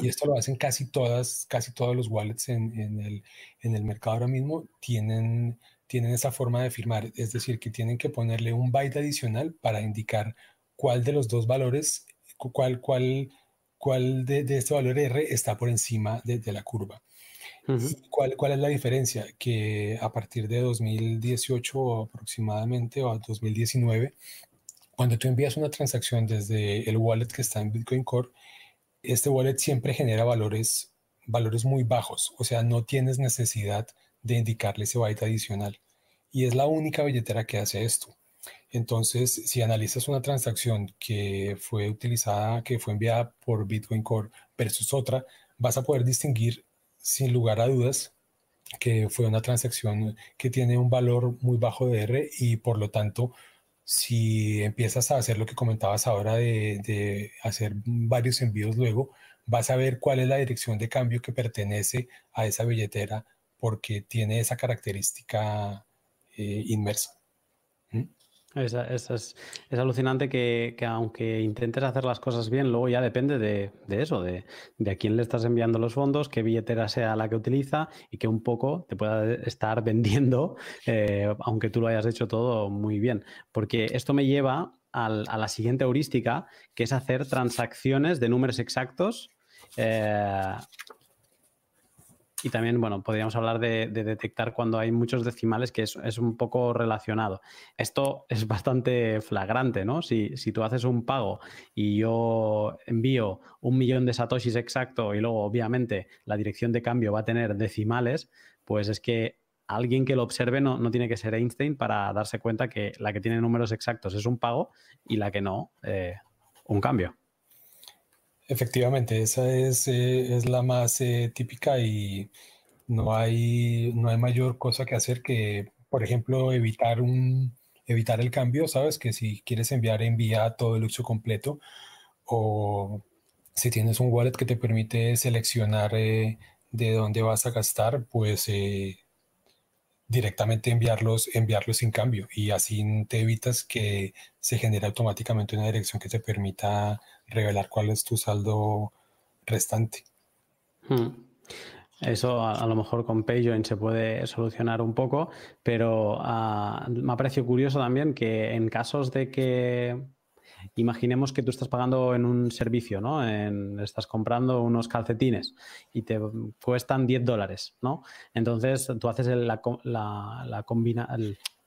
Y esto lo hacen casi todas, casi todos los wallets en, en, el, en el mercado ahora mismo, tienen, tienen esa forma de firmar. Es decir, que tienen que ponerle un byte adicional para indicar cuál de los dos valores, cuál, cuál, cuál de, de este valor R está por encima de, de la curva. ¿Cuál, ¿Cuál es la diferencia? Que a partir de 2018 aproximadamente o 2019, cuando tú envías una transacción desde el wallet que está en Bitcoin Core, este wallet siempre genera valores, valores muy bajos, o sea, no tienes necesidad de indicarle ese byte adicional. Y es la única billetera que hace esto. Entonces, si analizas una transacción que fue utilizada, que fue enviada por Bitcoin Core versus otra, vas a poder distinguir sin lugar a dudas que fue una transacción que tiene un valor muy bajo de R y por lo tanto, si empiezas a hacer lo que comentabas ahora de, de hacer varios envíos luego, vas a ver cuál es la dirección de cambio que pertenece a esa billetera porque tiene esa característica eh, inmersa. Es, es, alucinante que, aunque intentes hacer las cosas bien, luego ya depende de, eso, de, a quién le estás enviando los fondos, qué billetera sea la que utiliza y que un poco te pueda estar vendiendo, eh, aunque tú lo hayas hecho todo muy bien. Porque esto me lleva a la siguiente heurística, que es hacer transacciones de números exactos eh, y también, bueno, podríamos hablar de, detectar cuando hay muchos decimales, que es, un poco relacionado. Esto es bastante flagrante, ¿no? Si, tú haces un pago y yo envío un millón de satoshis exacto y luego, obviamente, la dirección de cambio va a tener decimales, pues es que alguien que lo observe no, no tiene que ser Einstein para darse cuenta que la que tiene números exactos es un pago y la que no, eh, un cambio. Efectivamente, esa es, eh, es la más eh, típica y no hay, no hay mayor cosa que hacer que, por ejemplo, evitar, un, evitar el cambio, ¿sabes? Que si quieres enviar, envía todo el uso completo o si tienes un wallet que te permite seleccionar eh, de dónde vas a gastar, pues directamente enviarlos, enviarlos sin cambio y así te evitas que se genere automáticamente una dirección que te permita revelar cuál es tu saldo restante. Hmm. Eso a, lo mejor con PayJoin se puede solucionar un poco, pero ah, me ha parecido curioso también que en casos de que imaginemos que tú estás pagando en un servicio, ¿no? estás comprando unos calcetines y te cuestan 10 dólares, ¿no? Entonces tú haces la, la, combina,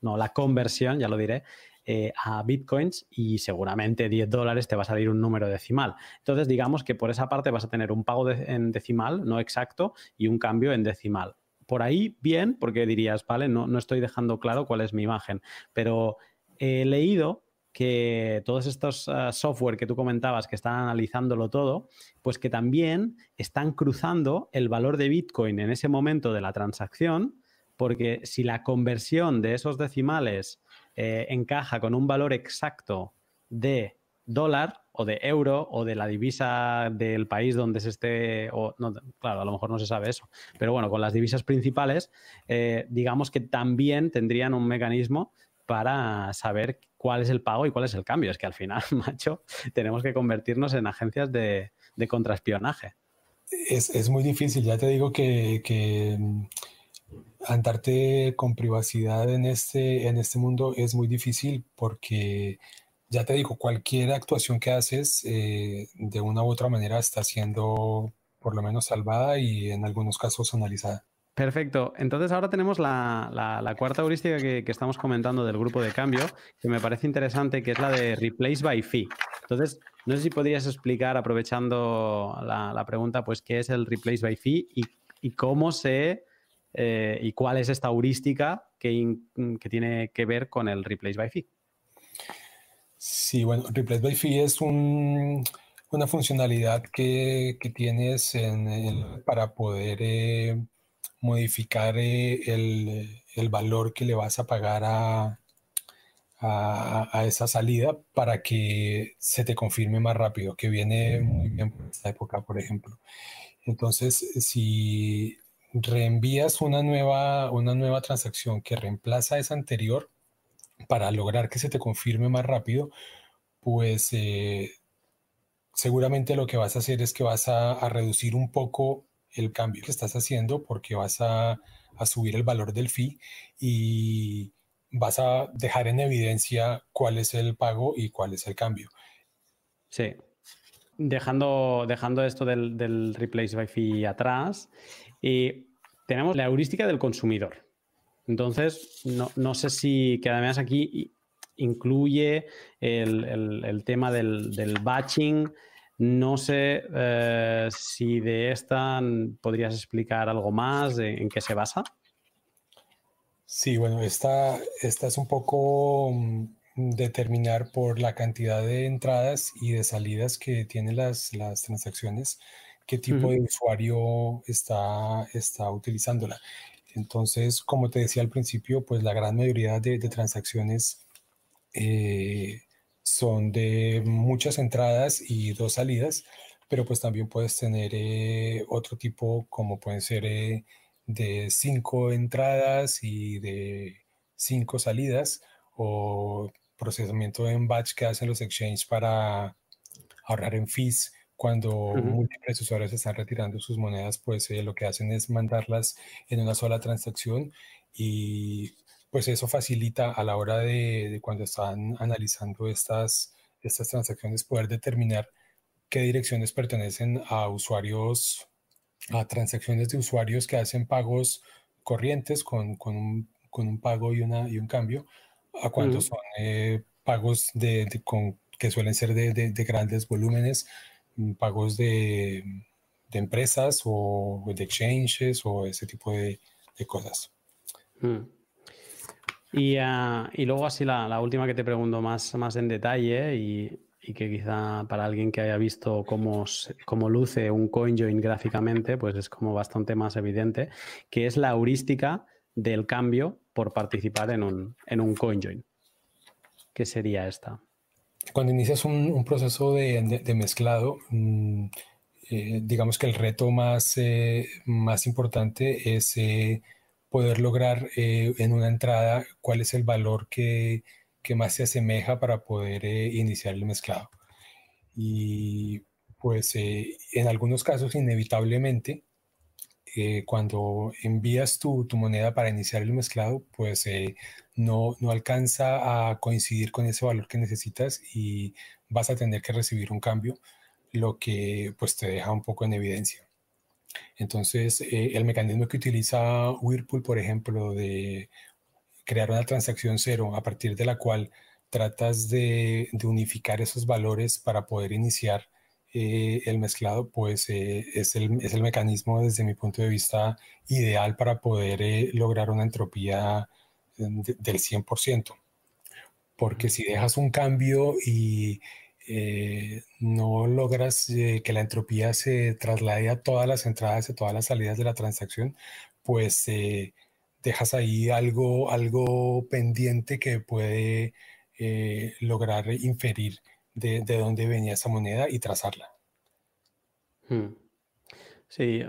no, la conversión, ya lo diré, eh, a bitcoins y seguramente 10 dólares te va a salir un número decimal. Entonces, digamos que por esa parte vas a tener un pago en decimal, no exacto, y un cambio en decimal. Por ahí, bien, porque dirías, vale, no, no estoy dejando claro cuál es mi imagen, pero he leído que todos estos ah, software que tú comentabas que están analizándolo todo, pues que también están cruzando el valor de Bitcoin en ese momento de la transacción, porque si la conversión de esos decimales eh, encaja con un valor exacto de dólar o de euro o de la divisa del país donde se esté, o no, claro, a lo mejor no se sabe eso, pero bueno, con las divisas principales, eh, digamos que también tendrían un mecanismo para saber cuál es el pago y cuál es el cambio. Es que al final, macho, tenemos que convertirnos en agencias de, contraespionaje. Es, muy difícil, ya te digo que, que andarte con privacidad en este, en este mundo es muy difícil porque, ya te digo, cualquier actuación que haces eh, de una u otra manera está siendo por lo menos salvada y en algunos casos analizada. Perfecto. Entonces ahora tenemos la, cuarta heurística que, estamos comentando del grupo de cambio, que me parece interesante, que es la de replace by fee. Entonces, no sé si podrías explicar, aprovechando la, pregunta, pues qué es el replace by fee y, cómo se eh, y cuál es esta heurística que, tiene que ver con el replace by fee. Sí, bueno, replace by fee es una funcionalidad que, tienes para poder eh, modificar eh, el, valor que le vas a pagar a, a, esa salida para que se te confirme más rápido, que viene muy bien por esta época, por ejemplo. Entonces, si reenvías una nueva, una nueva transacción que reemplaza esa anterior para lograr que se te confirme más rápido, pues eh, seguramente lo que vas a hacer es que vas a reducir un poco el cambio que estás haciendo porque vas a, subir el valor del fee y vas a dejar en evidencia cuál es el pago y cuál es el cambio. Sí. Dejando, dejando esto del, replace by fee atrás, y tenemos la heurística del consumidor. Entonces, no, sé si, que además aquí incluye el, tema del, del batching, no sé eh, si de esta podrías explicar algo más, en qué se basa. Sí, bueno, esta, esta es un poco mm, determinar por la cantidad de entradas y de salidas que tienen las, transacciones, qué tipo de usuario está, está utilizándola. Entonces, como te decía al principio, pues la gran mayoría de, transacciones eh, son de muchas entradas y dos salidas, pero pues también puedes tener eh, otro tipo como pueden ser eh, de cinco entradas y de cinco salidas o procesamiento en batch que hacen los exchanges para ahorrar en fees. Cuando múltiples usuarios están retirando sus monedas, pues eh, lo que hacen es mandarlas en una sola transacción y pues eso facilita a la hora de, cuando están analizando estas, estas transacciones poder determinar qué direcciones pertenecen a usuarios, a transacciones de usuarios que hacen pagos corrientes con, un, pago y, una, y un cambio, a cuántos son eh, pagos de, con, que suelen ser de, grandes volúmenes, mm, pagos de, empresas o de exchanges o ese tipo de, cosas. Mm. Ah, y, luego así la, última que te pregunto más, más en detalle y, que quizá para alguien que haya visto cómo, cómo luce un CoinJoin gráficamente, pues es como bastante más evidente, que es la heurística del cambio por participar en un, en un CoinJoin. ¿Qué sería esta? Cuando inicias un, proceso de, mezclado, mm, eh, digamos que el reto más, eh, más importante es eh, poder lograr eh, en una entrada cuál es el valor que, más se asemeja para poder eh, iniciar el mezclado. Y pues eh, en algunos casos inevitablemente cuando envías tu, moneda para iniciar el mezclado, pues no, no alcanza a coincidir con ese valor que necesitas y vas a tener que recibir un cambio, lo que pues te deja un poco en evidencia. Entonces, eh, el mecanismo que utiliza Whirlpool, por ejemplo, de crear una transacción cero a partir de la cual tratas de, unificar esos valores para poder iniciar eh, el mezclado, pues eh, es, el, mecanismo desde mi punto de vista ideal para poder lograr una entropía del 100%. Porque si dejas un cambio y eh, no logras eh, que la entropía se traslade a todas las entradas y todas las salidas de la transacción, pues eh, dejas ahí algo, algo pendiente que puede lograr inferir de, dónde venía esa moneda y trazarla. Hmm. Sí,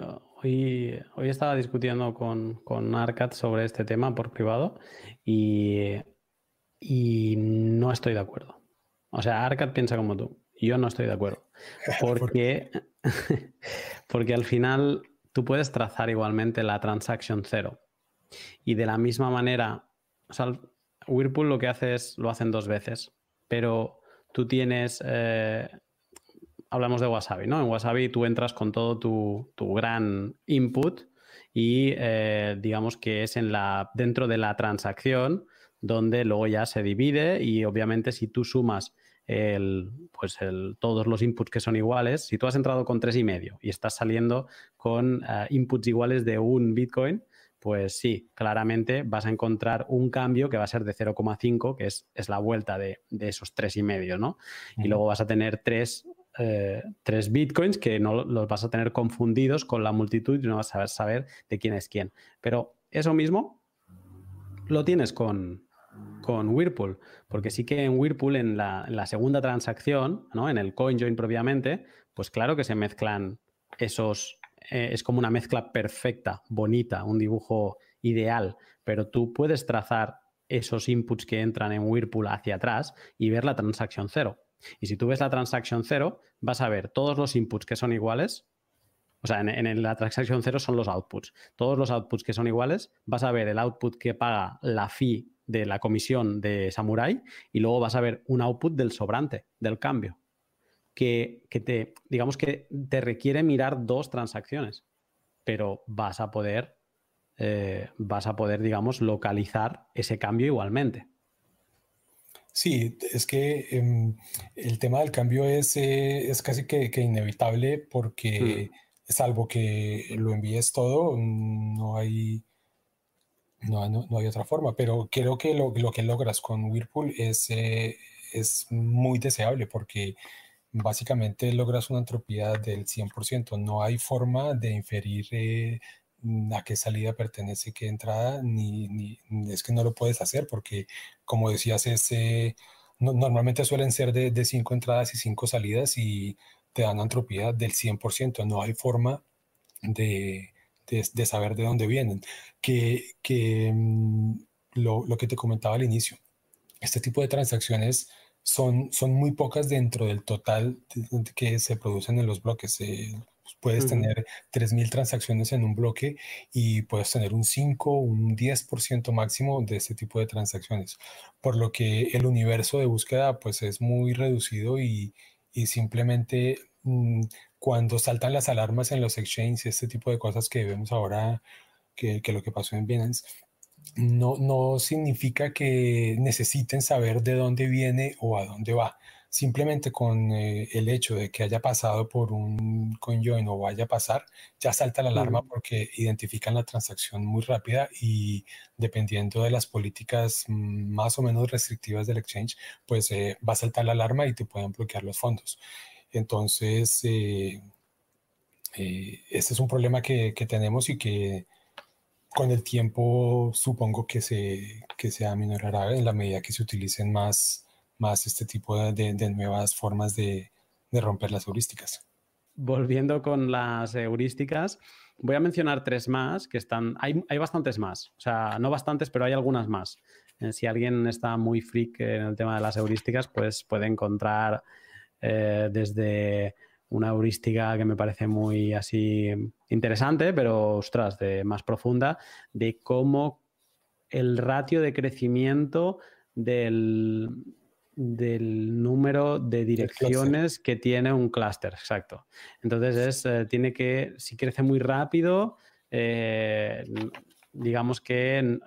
hoy, hoy estaba discutiendo con, con Arcad sobre este tema por privado y, y no estoy de acuerdo. O sea, Arcad piensa como tú. Yo no estoy de acuerdo. Porque, porque al final tú puedes trazar igualmente la transaction cero. Y de la misma manera, o sea, Whirlpool lo que hace es, lo hacen dos veces, pero tú tienes, eh, hablamos de Wasabi, ¿no? En Wasabi tú entras con todo tu, tu gran input y eh, digamos que es en la, dentro de la transacción donde luego ya se divide y obviamente si tú sumas el, pues todos los inputs que son iguales, si tú has entrado con tres y medio y estás saliendo con eh, inputs iguales de un Bitcoin, pues sí, claramente vas a encontrar un cambio que va a ser de 0,5, que es, la vuelta de, esos tres y medio, ¿no? Y luego vas a tener tres, eh, tres, bitcoins que no los vas a tener confundidos con la multitud y no vas a saber de quién es quién. Pero eso mismo lo tienes con, con Whirlpool, porque sí que en Whirlpool, en la, segunda transacción, ¿no? en el CoinJoin propiamente, pues claro que se mezclan esos, eh, es como una mezcla perfecta, bonita, un dibujo ideal, pero tú puedes trazar esos inputs que entran en Whirlpool hacia atrás y ver la transacción cero. Y si tú ves la transacción cero, vas a ver todos los inputs que son iguales. O sea, en, en, la transacción cero son los outputs. Todos los outputs que son iguales, vas a ver el output que paga la fee de la comisión de Samurai y luego vas a ver un output del sobrante, del cambio, que, te, digamos que te requiere mirar dos transacciones, pero vas a poder, eh, vas a poder, digamos, localizar ese cambio igualmente. Sí, es que em, el tema del cambio es, eh, es casi que, inevitable porque, mm. salvo que lo envíes todo, no hay, no, no, hay otra forma, pero creo que lo, que logras con Whirlpool es, eh, es muy deseable porque básicamente logras una entropía del 100%. No hay forma de inferir eh, a qué salida pertenece qué entrada, ni, es que no lo puedes hacer porque, como decías, ese normalmente suelen ser de, cinco entradas y cinco salidas y te dan entropía del 100%. No hay forma de de, saber de dónde vienen. Que, que mm, lo, lo, que te comentaba al inicio, este tipo de transacciones son, son muy pocas dentro del total que se producen en los bloques. Eh, puedes tener 3.000 transacciones en un bloque y puedes tener un 5, un 10% máximo de este tipo de transacciones. Por lo que el universo de búsqueda pues es muy reducido y, y simplemente mm, cuando saltan las alarmas en los exchanges, este tipo de cosas que vemos ahora, que, lo que pasó en Binance, no, no significa que necesiten saber de dónde viene o a dónde va. Simplemente con eh, el hecho de que haya pasado por un CoinJoin o vaya a pasar, ya salta la alarma porque identifican la transacción muy rápida y dependiendo de las políticas más o menos restrictivas del exchange, pues eh, va a saltar la alarma y te pueden bloquear los fondos. Entonces, eh, eh, este es un problema que, tenemos y que con el tiempo supongo que se, que se aminorará en la medida que se utilicen más, más este tipo de, nuevas formas de, romper las heurísticas. Volviendo con las heurísticas, voy a mencionar tres más que están. Hay, hay, bastantes más, o sea, no bastantes, pero hay algunas más. Eh, si alguien está muy freak en el tema de las heurísticas, pues puede encontrar eh, desde una heurística que me parece muy así interesante, pero ostras, de más profunda, de cómo el ratio de crecimiento del, del número de direcciones que tiene un clúster, exacto. Entonces es, eh, tiene que, si crece muy rápido, eh, digamos que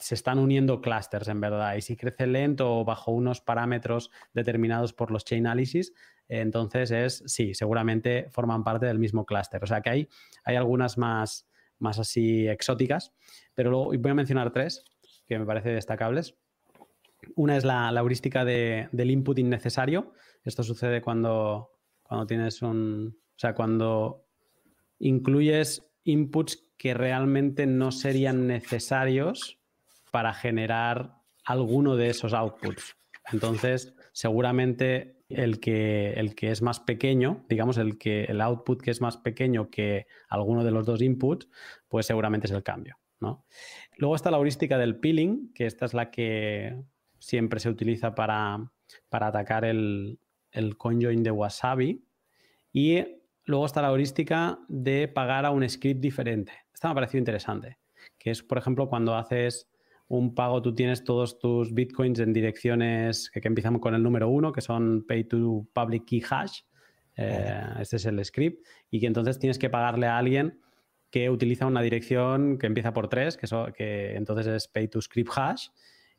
se están uniendo clusters en verdad. Y si crece lento o bajo unos parámetros determinados por los chain analysis, entonces es, sí, seguramente forman parte del mismo clúster. O sea que hay, hay algunas más, más así exóticas, pero luego voy a mencionar tres que me parecen destacables. Una es la, heurística del input innecesario. Esto sucede cuando, cuando tienes un. O sea, cuando incluyes inputs que realmente no serían necesarios para generar alguno de esos outputs. Entonces, seguramente el que, el que es más pequeño, digamos, el, que, el output que es más pequeño que alguno de los dos inputs, pues seguramente es el cambio. ¿no? Luego está la heurística del peeling, que esta es la que siempre se utiliza para, para atacar el, el conjoin de Wasabi. Y luego está la heurística de pagar a un script diferente. Esta me ha parecido interesante, que es, por ejemplo, cuando haces un pago, tú tienes todos tus bitcoins en direcciones que, empiezan con el número uno, que son pay to public key hash. Eh, este es el script. Y que entonces tienes que pagarle a alguien que utiliza una dirección que empieza por 3, que, que entonces es pay to script hash,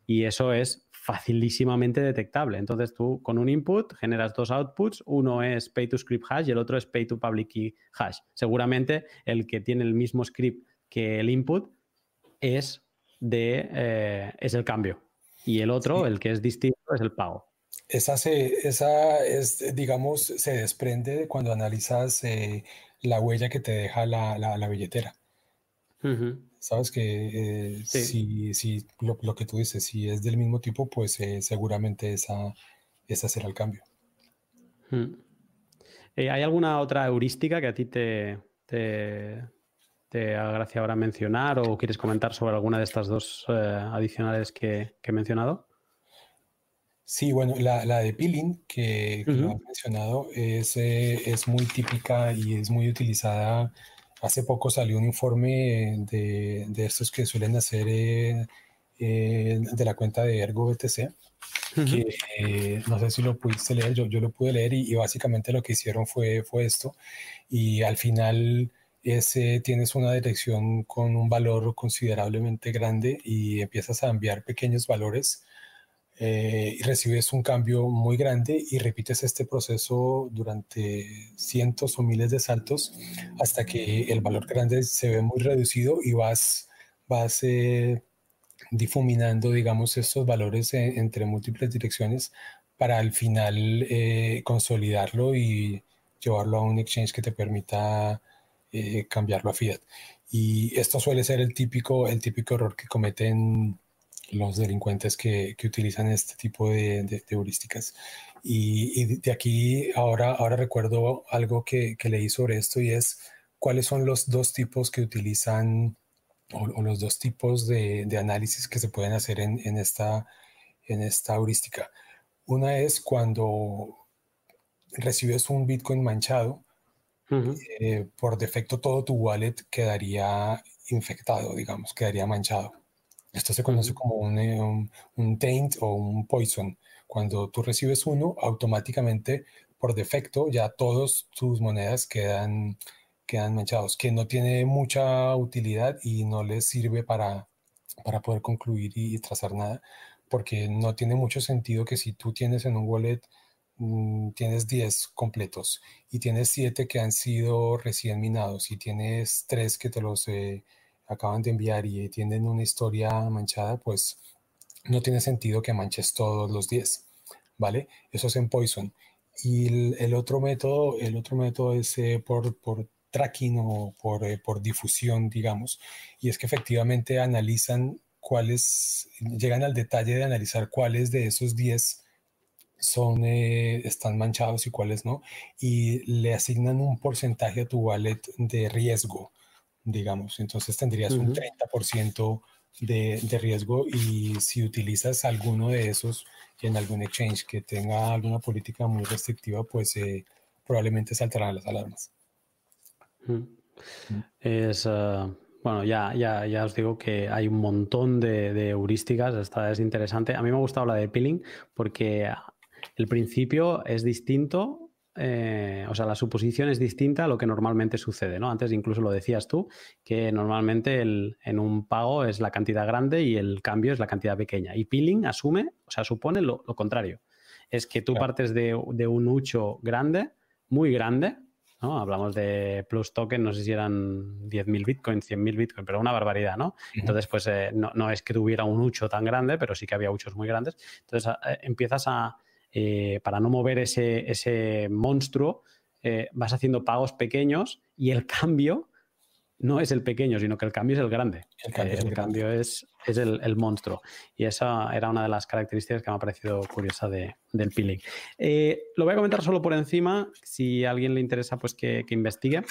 y eso es facilísimamente detectable. Entonces tú con un input generas dos outputs, uno es pay to script hash y el otro es pay to public key hash. Seguramente el que tiene el mismo script que el input es, de, eh, es el cambio y el otro, el que es distinto, es el pago. Esa, se, esa es, digamos, se desprende cuando analizas eh, la huella que te deja la, la, billetera. Sabes que eh, si, si lo, lo, que tú dices, si es del mismo tipo, pues eh, seguramente esa, esa será el cambio. ¿Hay alguna otra heurística que a ti te, te, te haga gracia ahora mencionar o quieres comentar sobre alguna de estas dos adicionales que, que he mencionado? Sí, bueno, la, de peeling que, que has mencionado es, eh, es muy típica y es muy utilizada. Hace poco salió un informe de, de estos que suelen hacer eh, eh, de la cuenta de Ergo BTC, que no sé si lo pudiste leer, yo, yo lo pude leer y, básicamente lo que hicieron fue, fue esto. Y al final ese, tienes una dirección con un valor considerablemente grande y empiezas a enviar pequeños valores eh, y recibes un cambio muy grande y repites este proceso durante cientos o miles de saltos hasta que el valor grande se ve muy reducido y vas, vas eh, difuminando, digamos, estos valores entre múltiples direcciones para al final eh, consolidarlo y llevarlo a un exchange que te permita cambiarlo a fiat. Y esto suele ser el típico, el típico error que cometen los delincuentes que, que utilizan este tipo de, de, heurísticas. Y, de aquí ahora, ahora recuerdo algo que, que, leí sobre esto y es cuáles son los dos tipos que utilizan o, los dos tipos de, de, análisis que se pueden hacer en, en, esta, en esta heurística. Una es cuando recibes un Bitcoin manchado, eh, por defecto todo tu wallet quedaría infectado, digamos, quedaría manchado. Esto se conoce como eh, un, un, taint o un poison. Cuando tú recibes uno, automáticamente, por defecto, ya todas tus monedas quedan, quedan manchados, que no tiene mucha utilidad y no les sirve para, para poder concluir y, trazar nada, porque no tiene mucho sentido que si tú tienes en un wallet tienes 10 completos y tienes 7 que han sido recién minados y tienes 3 que te los eh, acaban de enviar y tienen una historia manchada, pues no tiene sentido que manches todos los 10, ¿vale? Eso es en Poison. Y el, otro método, el otro método es eh, por, por, tracking o por, eh, por, difusión, digamos, y es que efectivamente analizan cuáles, llegan al detalle de analizar cuáles de esos 10 son, eh, están manchados y cuáles no, y le asignan un porcentaje a tu wallet de riesgo digamos. Entonces tendrías un 30% de, de, riesgo y si utilizas alguno de esos en algún exchange que tenga alguna política muy restrictiva, pues eh, probablemente saltarán las alarmas. Es, uh, bueno, ya, ya, ya os digo que hay un montón de, de, heurísticas, esta es interesante. A mí me ha gustado la de peeling porque el principio es distinto eh, o sea, la suposición es distinta a lo que normalmente sucede, ¿no? Antes incluso lo decías tú, que normalmente en un pago es la cantidad grande y el cambio es la cantidad pequeña. Y peeling asume, o sea, supone lo, contrario. Es que tú partes de, un ucho grande, muy grande, ¿no? Hablamos de plus token, no sé si eran 10.000 bitcoins, 100.000 bitcoins, pero una barbaridad, ¿no? Entonces, pues eh, no, no, es que tuviera un ucho tan grande, pero sí que había uchos muy grandes. Entonces, eh, empiezas a eh, para no mover ese, monstruo, eh, vas haciendo pagos pequeños y el cambio no es el pequeño, sino que el cambio es el grande. El cambio, eh, es, el, monstruo. Y esa era una de las características que me ha parecido curiosa del peeling. lo voy a comentar solo por encima. Si a alguien le interesa, pues que investigue.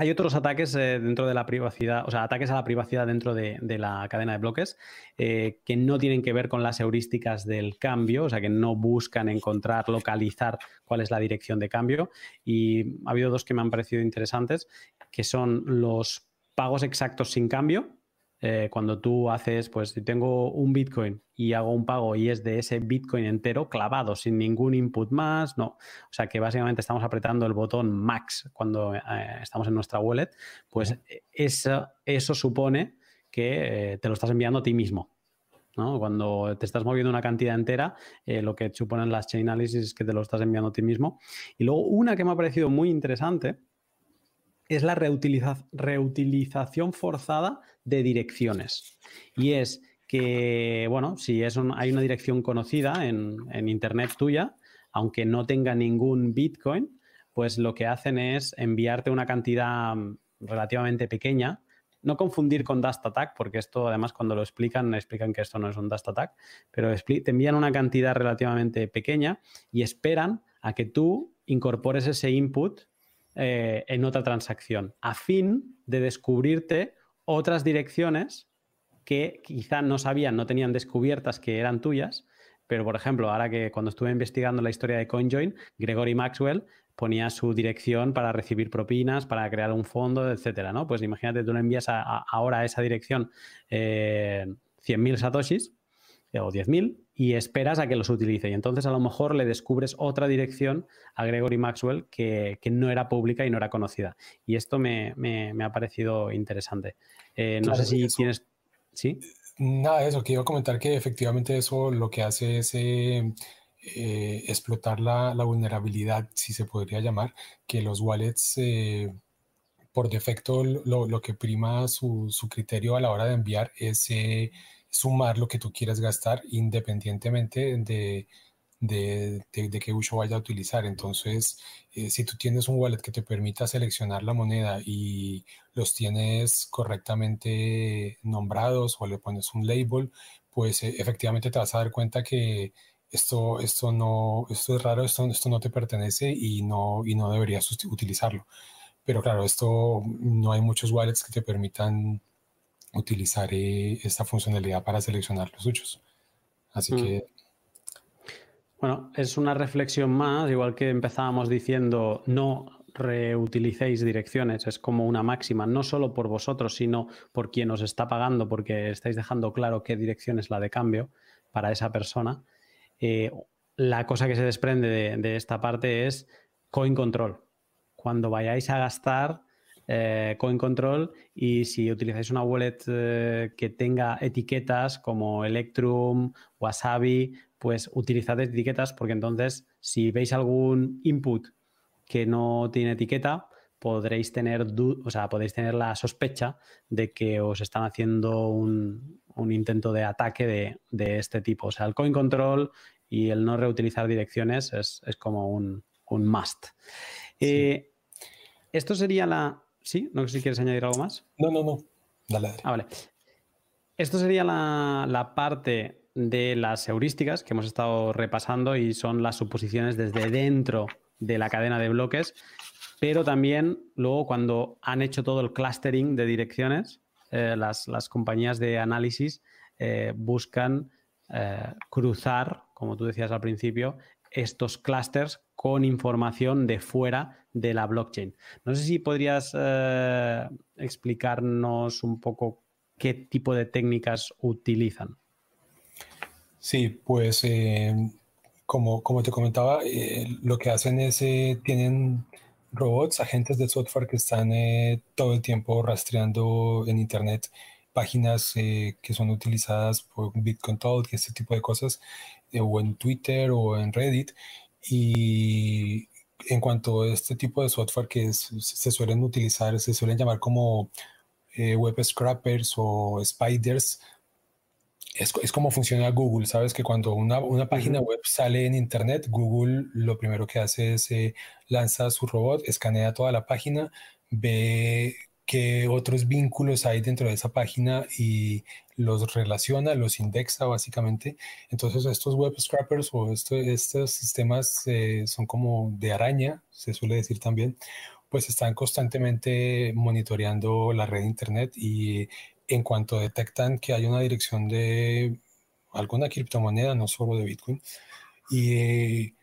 Hay otros ataques eh, dentro de la privacidad, o sea, ataques a la privacidad dentro de, la cadena de bloques eh, que no tienen que ver con las heurísticas del cambio, o sea, que no buscan encontrar, localizar cuál es la dirección de cambio. Y ha habido dos que me han parecido interesantes, que son los pagos exactos sin cambio, eh, cuando tú haces, pues si tengo un Bitcoin y hago un pago y es de ese Bitcoin entero clavado, sin ningún input más, no. O sea que básicamente estamos apretando el botón max cuando eh, estamos en nuestra wallet, pues eso, eso supone que te lo estás enviando a ti mismo. Cuando te estás moviendo una cantidad entera, eh, lo que suponen las chain analysis es que te lo estás enviando a ti mismo. Y luego una que me ha parecido muy interesante es la reutilización forzada de direcciones. Y es que, bueno, si hay una dirección conocida en, en Internet tuya, aunque no tenga ningún Bitcoin, pues lo que hacen es enviarte una cantidad mm, relativamente pequeña no confundir con Dust Attack, porque esto además cuando lo explican, explican que esto no es un Dust Attack, pero te envían una cantidad relativamente pequeña y esperan a que tú incorpores ese input eh, en otra transacción, a fin de descubrirte otras direcciones que quizá no sabían, no tenían descubiertas que eran tuyas, pero por ejemplo, ahora que cuando estuve investigando la historia de CoinJoin, Gregory Maxwell ponía su dirección para recibir propinas, para crear un fondo, etcétera, ¿no? Pues imagínate, tú le envías ahora a esa dirección eh, 100.000 satoshis o 10.000 y esperas a que los utilice. Y entonces a lo mejor le descubres otra dirección a Gregory Maxwell que, no era pública y no era conocida. Y esto me, ha parecido interesante. Eh, no sé si tienes... ¿Sí? Nada, eso, quiero comentar que efectivamente eso lo que hace es eh, eh, explotar la, vulnerabilidad, si se podría llamar, que los wallets eh, por defecto lo, que prima su, criterio a la hora de enviar es eh, sumar lo que tú quieras gastar independientemente de, de, qué uso vaya a utilizar. Entonces, si tú tienes un wallet que te permita seleccionar la moneda y los tienes correctamente nombrados o le pones un label, pues efectivamente te vas a dar cuenta que esto, esto, no, esto es raro, esto, esto no te pertenece y no, y no deberías utilizarlo. Pero claro, esto no hay muchos wallets que te permitan utilizar eh, esta funcionalidad para seleccionar los suyos. Así mm. que... Bueno, es una reflexión más, igual que empezábamos diciendo, no reutilicéis direcciones, es como una máxima, no solo por vosotros, sino por quien os está pagando, porque estáis dejando claro qué dirección es la de cambio para esa persona. Eh, la cosa que se desprende de, esta parte es coin control. Cuando vayáis a gastar eh, coin control y si utilizáis una wallet eh, que tenga etiquetas como Electrum, Wasabi, pues utilizad etiquetas porque entonces si veis algún input que no tiene etiqueta, podréis tener, o sea, podéis tener la sospecha de que os están haciendo un, un intento de ataque de, este tipo. O sea, el coin control y el no reutilizar direcciones es, como un, must. Eh, esto sería la... ¿Sí? No sé si quieres añadir algo más. No, no, no. Dale, Ah, vale. Esto sería la, la parte de las heurísticas que hemos estado repasando y son las suposiciones desde dentro de la cadena de bloques, pero también luego cuando han hecho todo el clustering de direcciones, eh, las, compañías de análisis eh, buscan eh, cruzar, como tú decías al principio, estos clusters con información de fuera de la blockchain. No sé si podrías explicarnos un poco qué tipo de técnicas utilizan. Sí, pues como, como, te comentaba, lo que hacen es, tienen robots, agentes de software que están eh, todo el tiempo rastreando en Internet páginas eh, que son utilizadas por Bitcoin Talk y este tipo de cosas, eh, o en Twitter o en Reddit. Y en cuanto a este tipo de software que se suelen utilizar, se suelen llamar como web scrappers o spiders, es, es, como funciona Google, sabes que cuando una, una página web sale en Internet, Google lo primero que hace es eh, lanza su robot, escanea toda la página, ve qué otros vínculos hay dentro de esa página y los relaciona, los indexa básicamente. Entonces estos web scrappers o estos sistemas eh, son como de araña, se suele decir también, pues están constantemente monitoreando la red de Internet y en cuanto detectan que hay una dirección de alguna criptomoneda, no solo de Bitcoin, y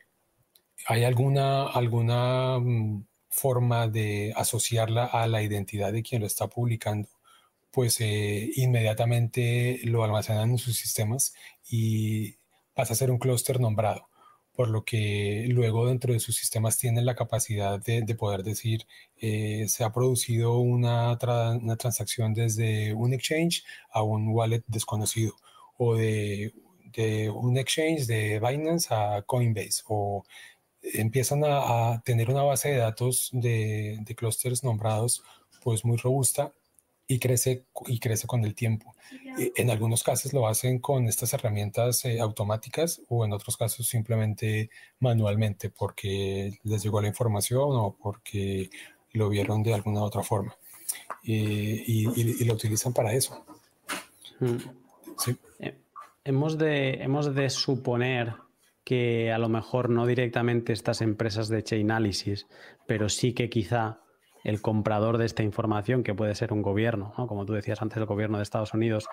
hay alguna, alguna mm, forma de asociarla a la identidad de quien lo está publicando, pues eh, inmediatamente lo almacenan en sus sistemas y pasa a ser un clúster nombrado, por lo que luego dentro de sus sistemas tienen la capacidad de, poder decir, eh, se ha producido una, una transacción desde un exchange a un wallet desconocido o de, de un exchange de Binance a Coinbase o empiezan a, tener una base de datos de, de clústeres nombrados pues muy robusta y crece, y crece con el tiempo. En algunos casos lo hacen con estas herramientas eh, automáticas o en otros casos simplemente manualmente porque les llegó la información o porque lo vieron de alguna otra forma. Eh, y, lo utilizan para eso. Mm. Eh, hemos, de, hemos de suponer que a lo mejor no directamente estas empresas de Chainalysis, pero sí que quizá el comprador de esta información, que puede ser un gobierno, como tú decías antes, el gobierno de Estados Unidos,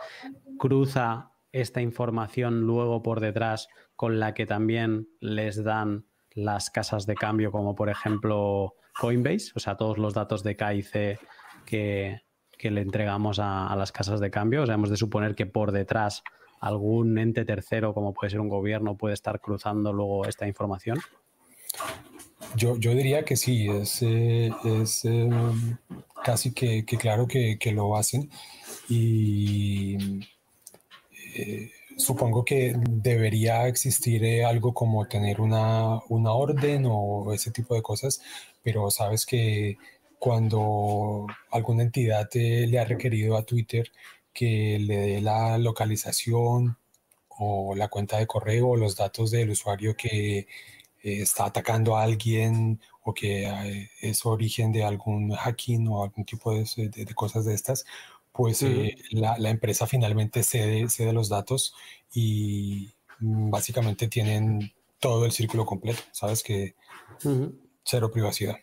cruza esta información luego por detrás con la que también les dan las casas de cambio, como por ejemplo Coinbase, o sea, todos los datos de KIC que, que le entregamos a, a, las casas de cambio. O sea, hemos de suponer que por detrás algún ente tercero, como puede ser un gobierno, puede estar cruzando luego esta información. Yo, yo diría que sí, es, eh, es eh, casi que, claro que, que, lo hacen y eh, supongo que debería existir algo como tener una, una, orden o ese tipo de cosas, pero sabes que cuando alguna entidad le ha requerido a Twitter que le dé la localización o la cuenta de correo o los datos del usuario que eh, está atacando a alguien o que eh, es origen de algún hacking o algún tipo de, cosas de estas, pues eh, la, empresa finalmente cede, cede los datos y mm, básicamente tienen todo el círculo completo, ¿sabes? Que cero privacidad.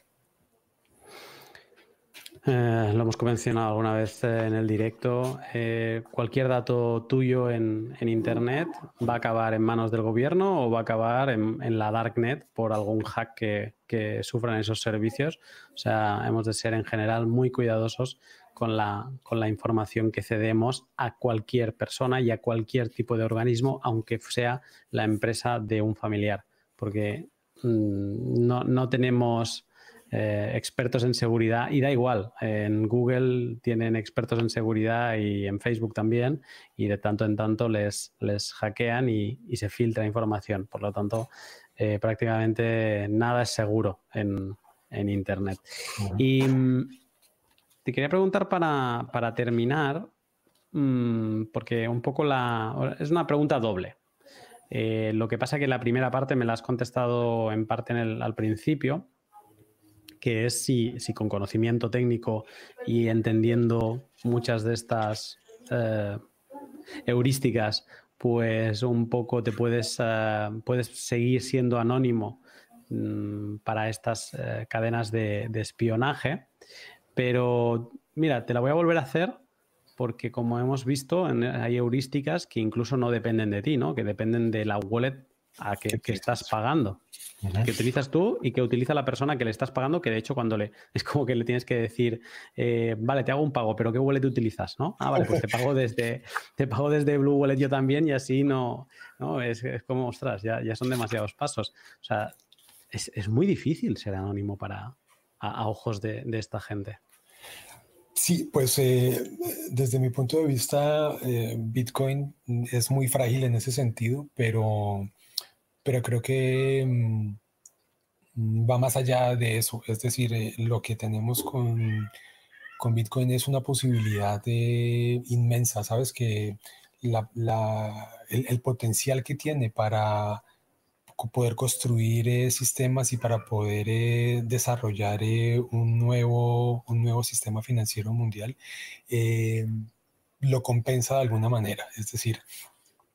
Eh, lo hemos mencionado alguna vez eh, en el directo. Eh, cualquier dato tuyo en, Internet va a acabar en manos del gobierno o va a acabar en, la darknet por algún hack que, que, sufran esos servicios. O sea, hemos de ser en general muy cuidadosos con la, con la información que cedemos a cualquier persona y a cualquier tipo de organismo, aunque sea la empresa de un familiar. Porque mm, no, no tenemos eh, expertos en seguridad y da igual, en Google tienen expertos en seguridad y en Facebook también y de tanto en tanto les, les hackean y, se filtra información. Por lo tanto, eh, prácticamente nada es seguro en, Internet. Y mm, te quería preguntar para, terminar, mm, porque un poco la... es una pregunta doble. Eh, lo que pasa que la primera parte me la has contestado en parte en el, al principio, que es si, con conocimiento técnico y entendiendo muchas de estas eh, heurísticas, pues un poco te puedes, eh, puedes seguir siendo anónimo mm, para estas eh, cadenas de, espionaje. Pero mira, te la voy a volver a hacer porque como hemos visto, hay heurísticas que incluso no dependen de ti, ¿no? Que dependen de la wallet a que, estás pagando. Que utilizas tú y que utiliza la persona que le estás pagando, que de hecho cuando le es como que le tienes que decir, eh, vale, te hago un pago, pero ¿qué wallet utilizas? ¿no? Ah, vale, pues te pago desde, te pago desde Blue Wallet yo también y así no, no es, como, ostras, ya, ya son demasiados pasos. O sea, es, muy difícil ser anónimo para, a, ojos de, esta gente. Sí, pues eh, desde mi punto de vista, eh, Bitcoin es muy frágil en ese sentido, pero pero creo que mm, va más allá de eso. Es decir, eh, lo que tenemos con, con, Bitcoin es una posibilidad inmensa, ¿sabes? Que el, potencial que tiene para poder construir eh, sistemas y para poder eh, desarrollar un, nuevo, un nuevo sistema financiero mundial lo compensa de alguna manera. Es decir,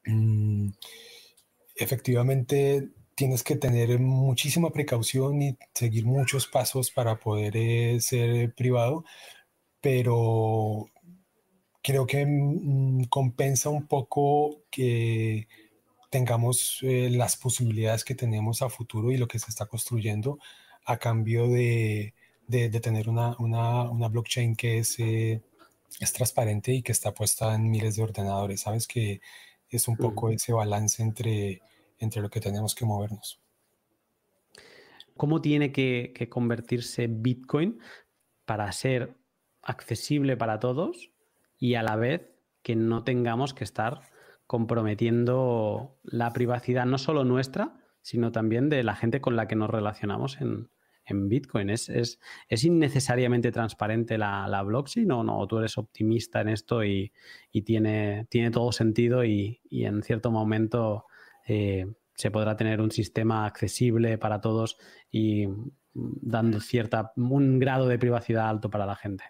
mm, efectivamente tienes que tener muchísima precaución y seguir muchos pasos para poder eh, ser privado, pero creo que mm, compensa un poco que tengamos eh, las posibilidades que tenemos a futuro y lo que se está construyendo a cambio de, tener una, blockchain que es, eh, es transparente y que está puesta en miles de ordenadores. Sabes que es un poco ese balance entre, entre lo que tenemos que movernos. ¿Cómo tiene que, convertirse Bitcoin para ser accesible para todos y a la vez que no tengamos que estar comprometiendo la privacidad no solo nuestra, sino también de la gente con la que nos relacionamos en, Bitcoin. ¿Es, es, innecesariamente transparente la, blockchain o no? ¿Tú eres optimista en esto y, tiene, tiene, todo sentido y, en cierto momento eh, se podrá tener un sistema accesible para todos y dando cierta, un grado de privacidad alto para la gente.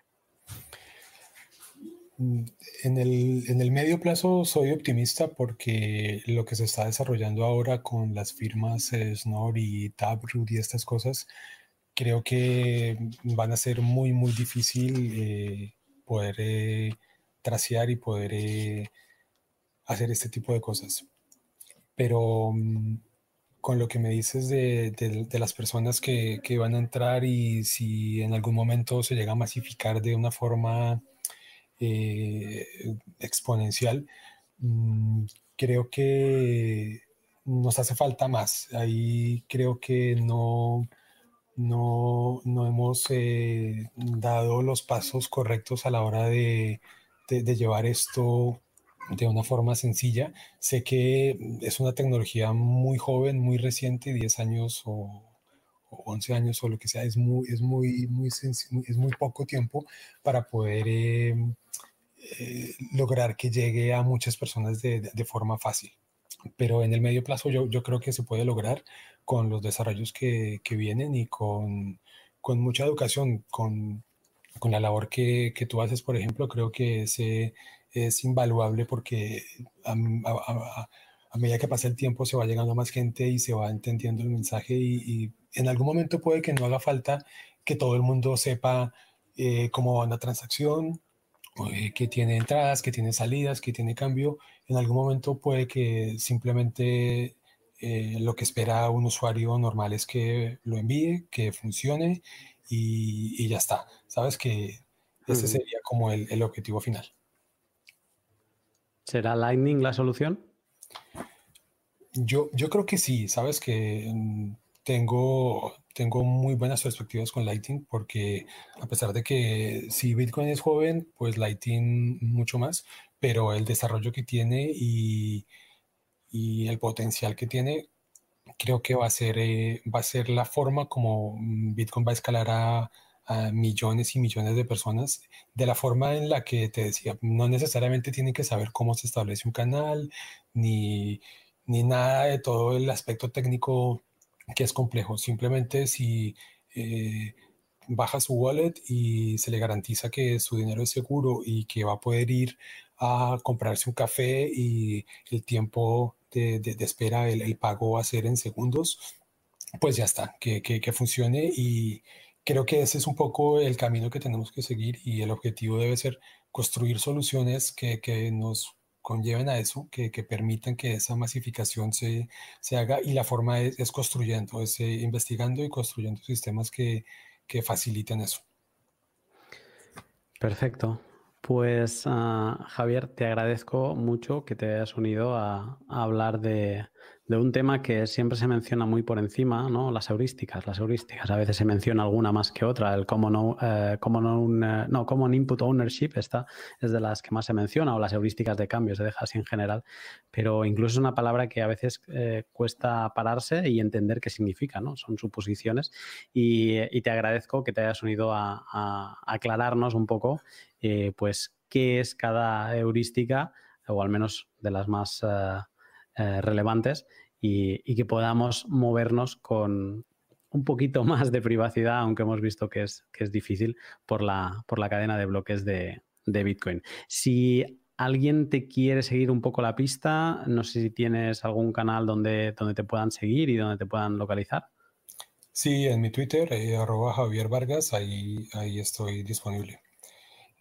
En el, medio plazo soy optimista porque lo que se está desarrollando ahora con las firmas Snor y Taproot y estas cosas, creo que van a ser muy, muy difícil eh, poder eh, tracear y poder eh, hacer este tipo de cosas. Pero mm, con lo que me dices de, las personas que, van a entrar y si en algún momento se llega a masificar de una forma eh, exponencial, mm, creo que nos hace falta más. Ahí creo que no, no, hemos eh, dado los pasos correctos a la hora de, de llevar esto de una forma sencilla. Sé que es una tecnología muy joven, muy reciente, 10 años o, 11 años o lo que sea, es muy, es muy, muy, es muy poco tiempo para poder em, eh, lograr que llegue a muchas personas de, de, forma fácil. Pero en el medio plazo yo, yo creo que se puede lograr con los desarrollos que, que vienen y con, con mucha educación, con, con la labor que, que, tú haces, por ejemplo, creo que ese es invaluable porque a, medida que pasa el tiempo se va llegando más gente y se va entendiendo el mensaje y, en algún momento puede que no haga falta que todo el mundo sepa eh, cómo va una transacción, eh, que tiene entradas, que tiene salidas, que tiene cambio. En algún momento puede que simplemente eh, lo que espera un usuario normal es que lo envíe, que funcione y, ya está. Sabes que ese sería como el objetivo final. ¿Será Lightning la solución? Yo, yo creo que sí, sabes que mm, tengo, tengo muy buenas perspectivas con Lightning porque a pesar de que si Bitcoin es joven, pues Lightning mucho más, pero el desarrollo que tiene y, el potencial que tiene, creo que va a ser, eh, va a ser la forma como mm, Bitcoin va a escalar a, a millones y millones de personas de la forma en la que te decía, no necesariamente tienen que saber cómo se establece un canal, ni, ni nada de todo el aspecto técnico que es complejo. Simplemente si eh, baja su wallet y se le garantiza que su dinero es seguro y que va a poder ir a comprarse un café y el tiempo de, de, espera, el, pago va a ser en segundos, pues ya está, que, que, que funcione y creo que ese es un poco el camino que tenemos que seguir y el objetivo debe ser construir soluciones que, que nos conlleven a eso, que, que, permitan que esa masificación se, se haga y la forma es, es construyendo, es eh, investigando y construyendo sistemas que, que faciliten eso. Perfecto. Pues ah, Javier, te agradezco mucho que te hayas unido a hablar de, un tema que siempre se menciona muy por encima, ¿no? Las heurísticas, las heurísticas. A veces se menciona alguna más que otra. El common, eh, common, eh, no, common input ownership esta es de las que más se menciona, o las heurísticas de cambio, se deja así en general. Pero incluso es una palabra que a veces eh, cuesta pararse y entender qué significa, ¿no? Son suposiciones. Y, te agradezco que te hayas unido a, aclararnos un poco, pues, qué es cada heurística, o al menos de las más eh, relevantes y, que podamos movernos con un poquito más de privacidad, aunque hemos visto que es, que es difícil por la, por la cadena de bloques de, Bitcoin. Si alguien te quiere seguir un poco la pista, no sé si tienes algún canal donde, donde te puedan seguir y donde te puedan localizar. Sí, en mi Twitter, eh, arroba Javier Vargas, ahí, ahí estoy disponible.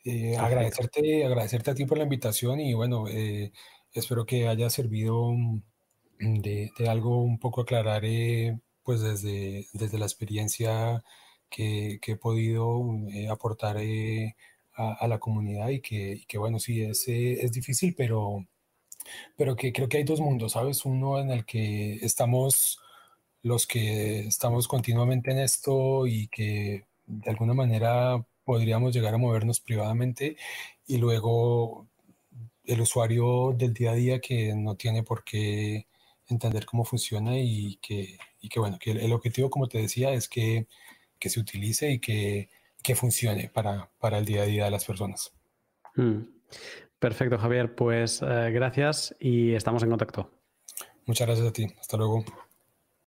Eh, agradecerte, agradecerte a ti por la invitación y bueno, Espero que haya servido mm, de, algo un poco aclarar, eh, pues desde, desde la experiencia que, he podido eh, aportar eh, a, la comunidad y que, que, bueno, sí, es, es difícil, pero, pero que creo que hay dos mundos, ¿sabes? Uno en el que estamos los que estamos continuamente en esto y que de alguna manera podríamos llegar a movernos privadamente y luego el usuario del día a día que no tiene por qué entender cómo funciona y que, y que bueno, que el, objetivo, como te decía, es que, que se utilice y que, que funcione para, para, el día a día de las personas. Hmm. Perfecto, Javier. Pues eh, gracias y estamos en contacto. Muchas gracias a ti. Hasta luego.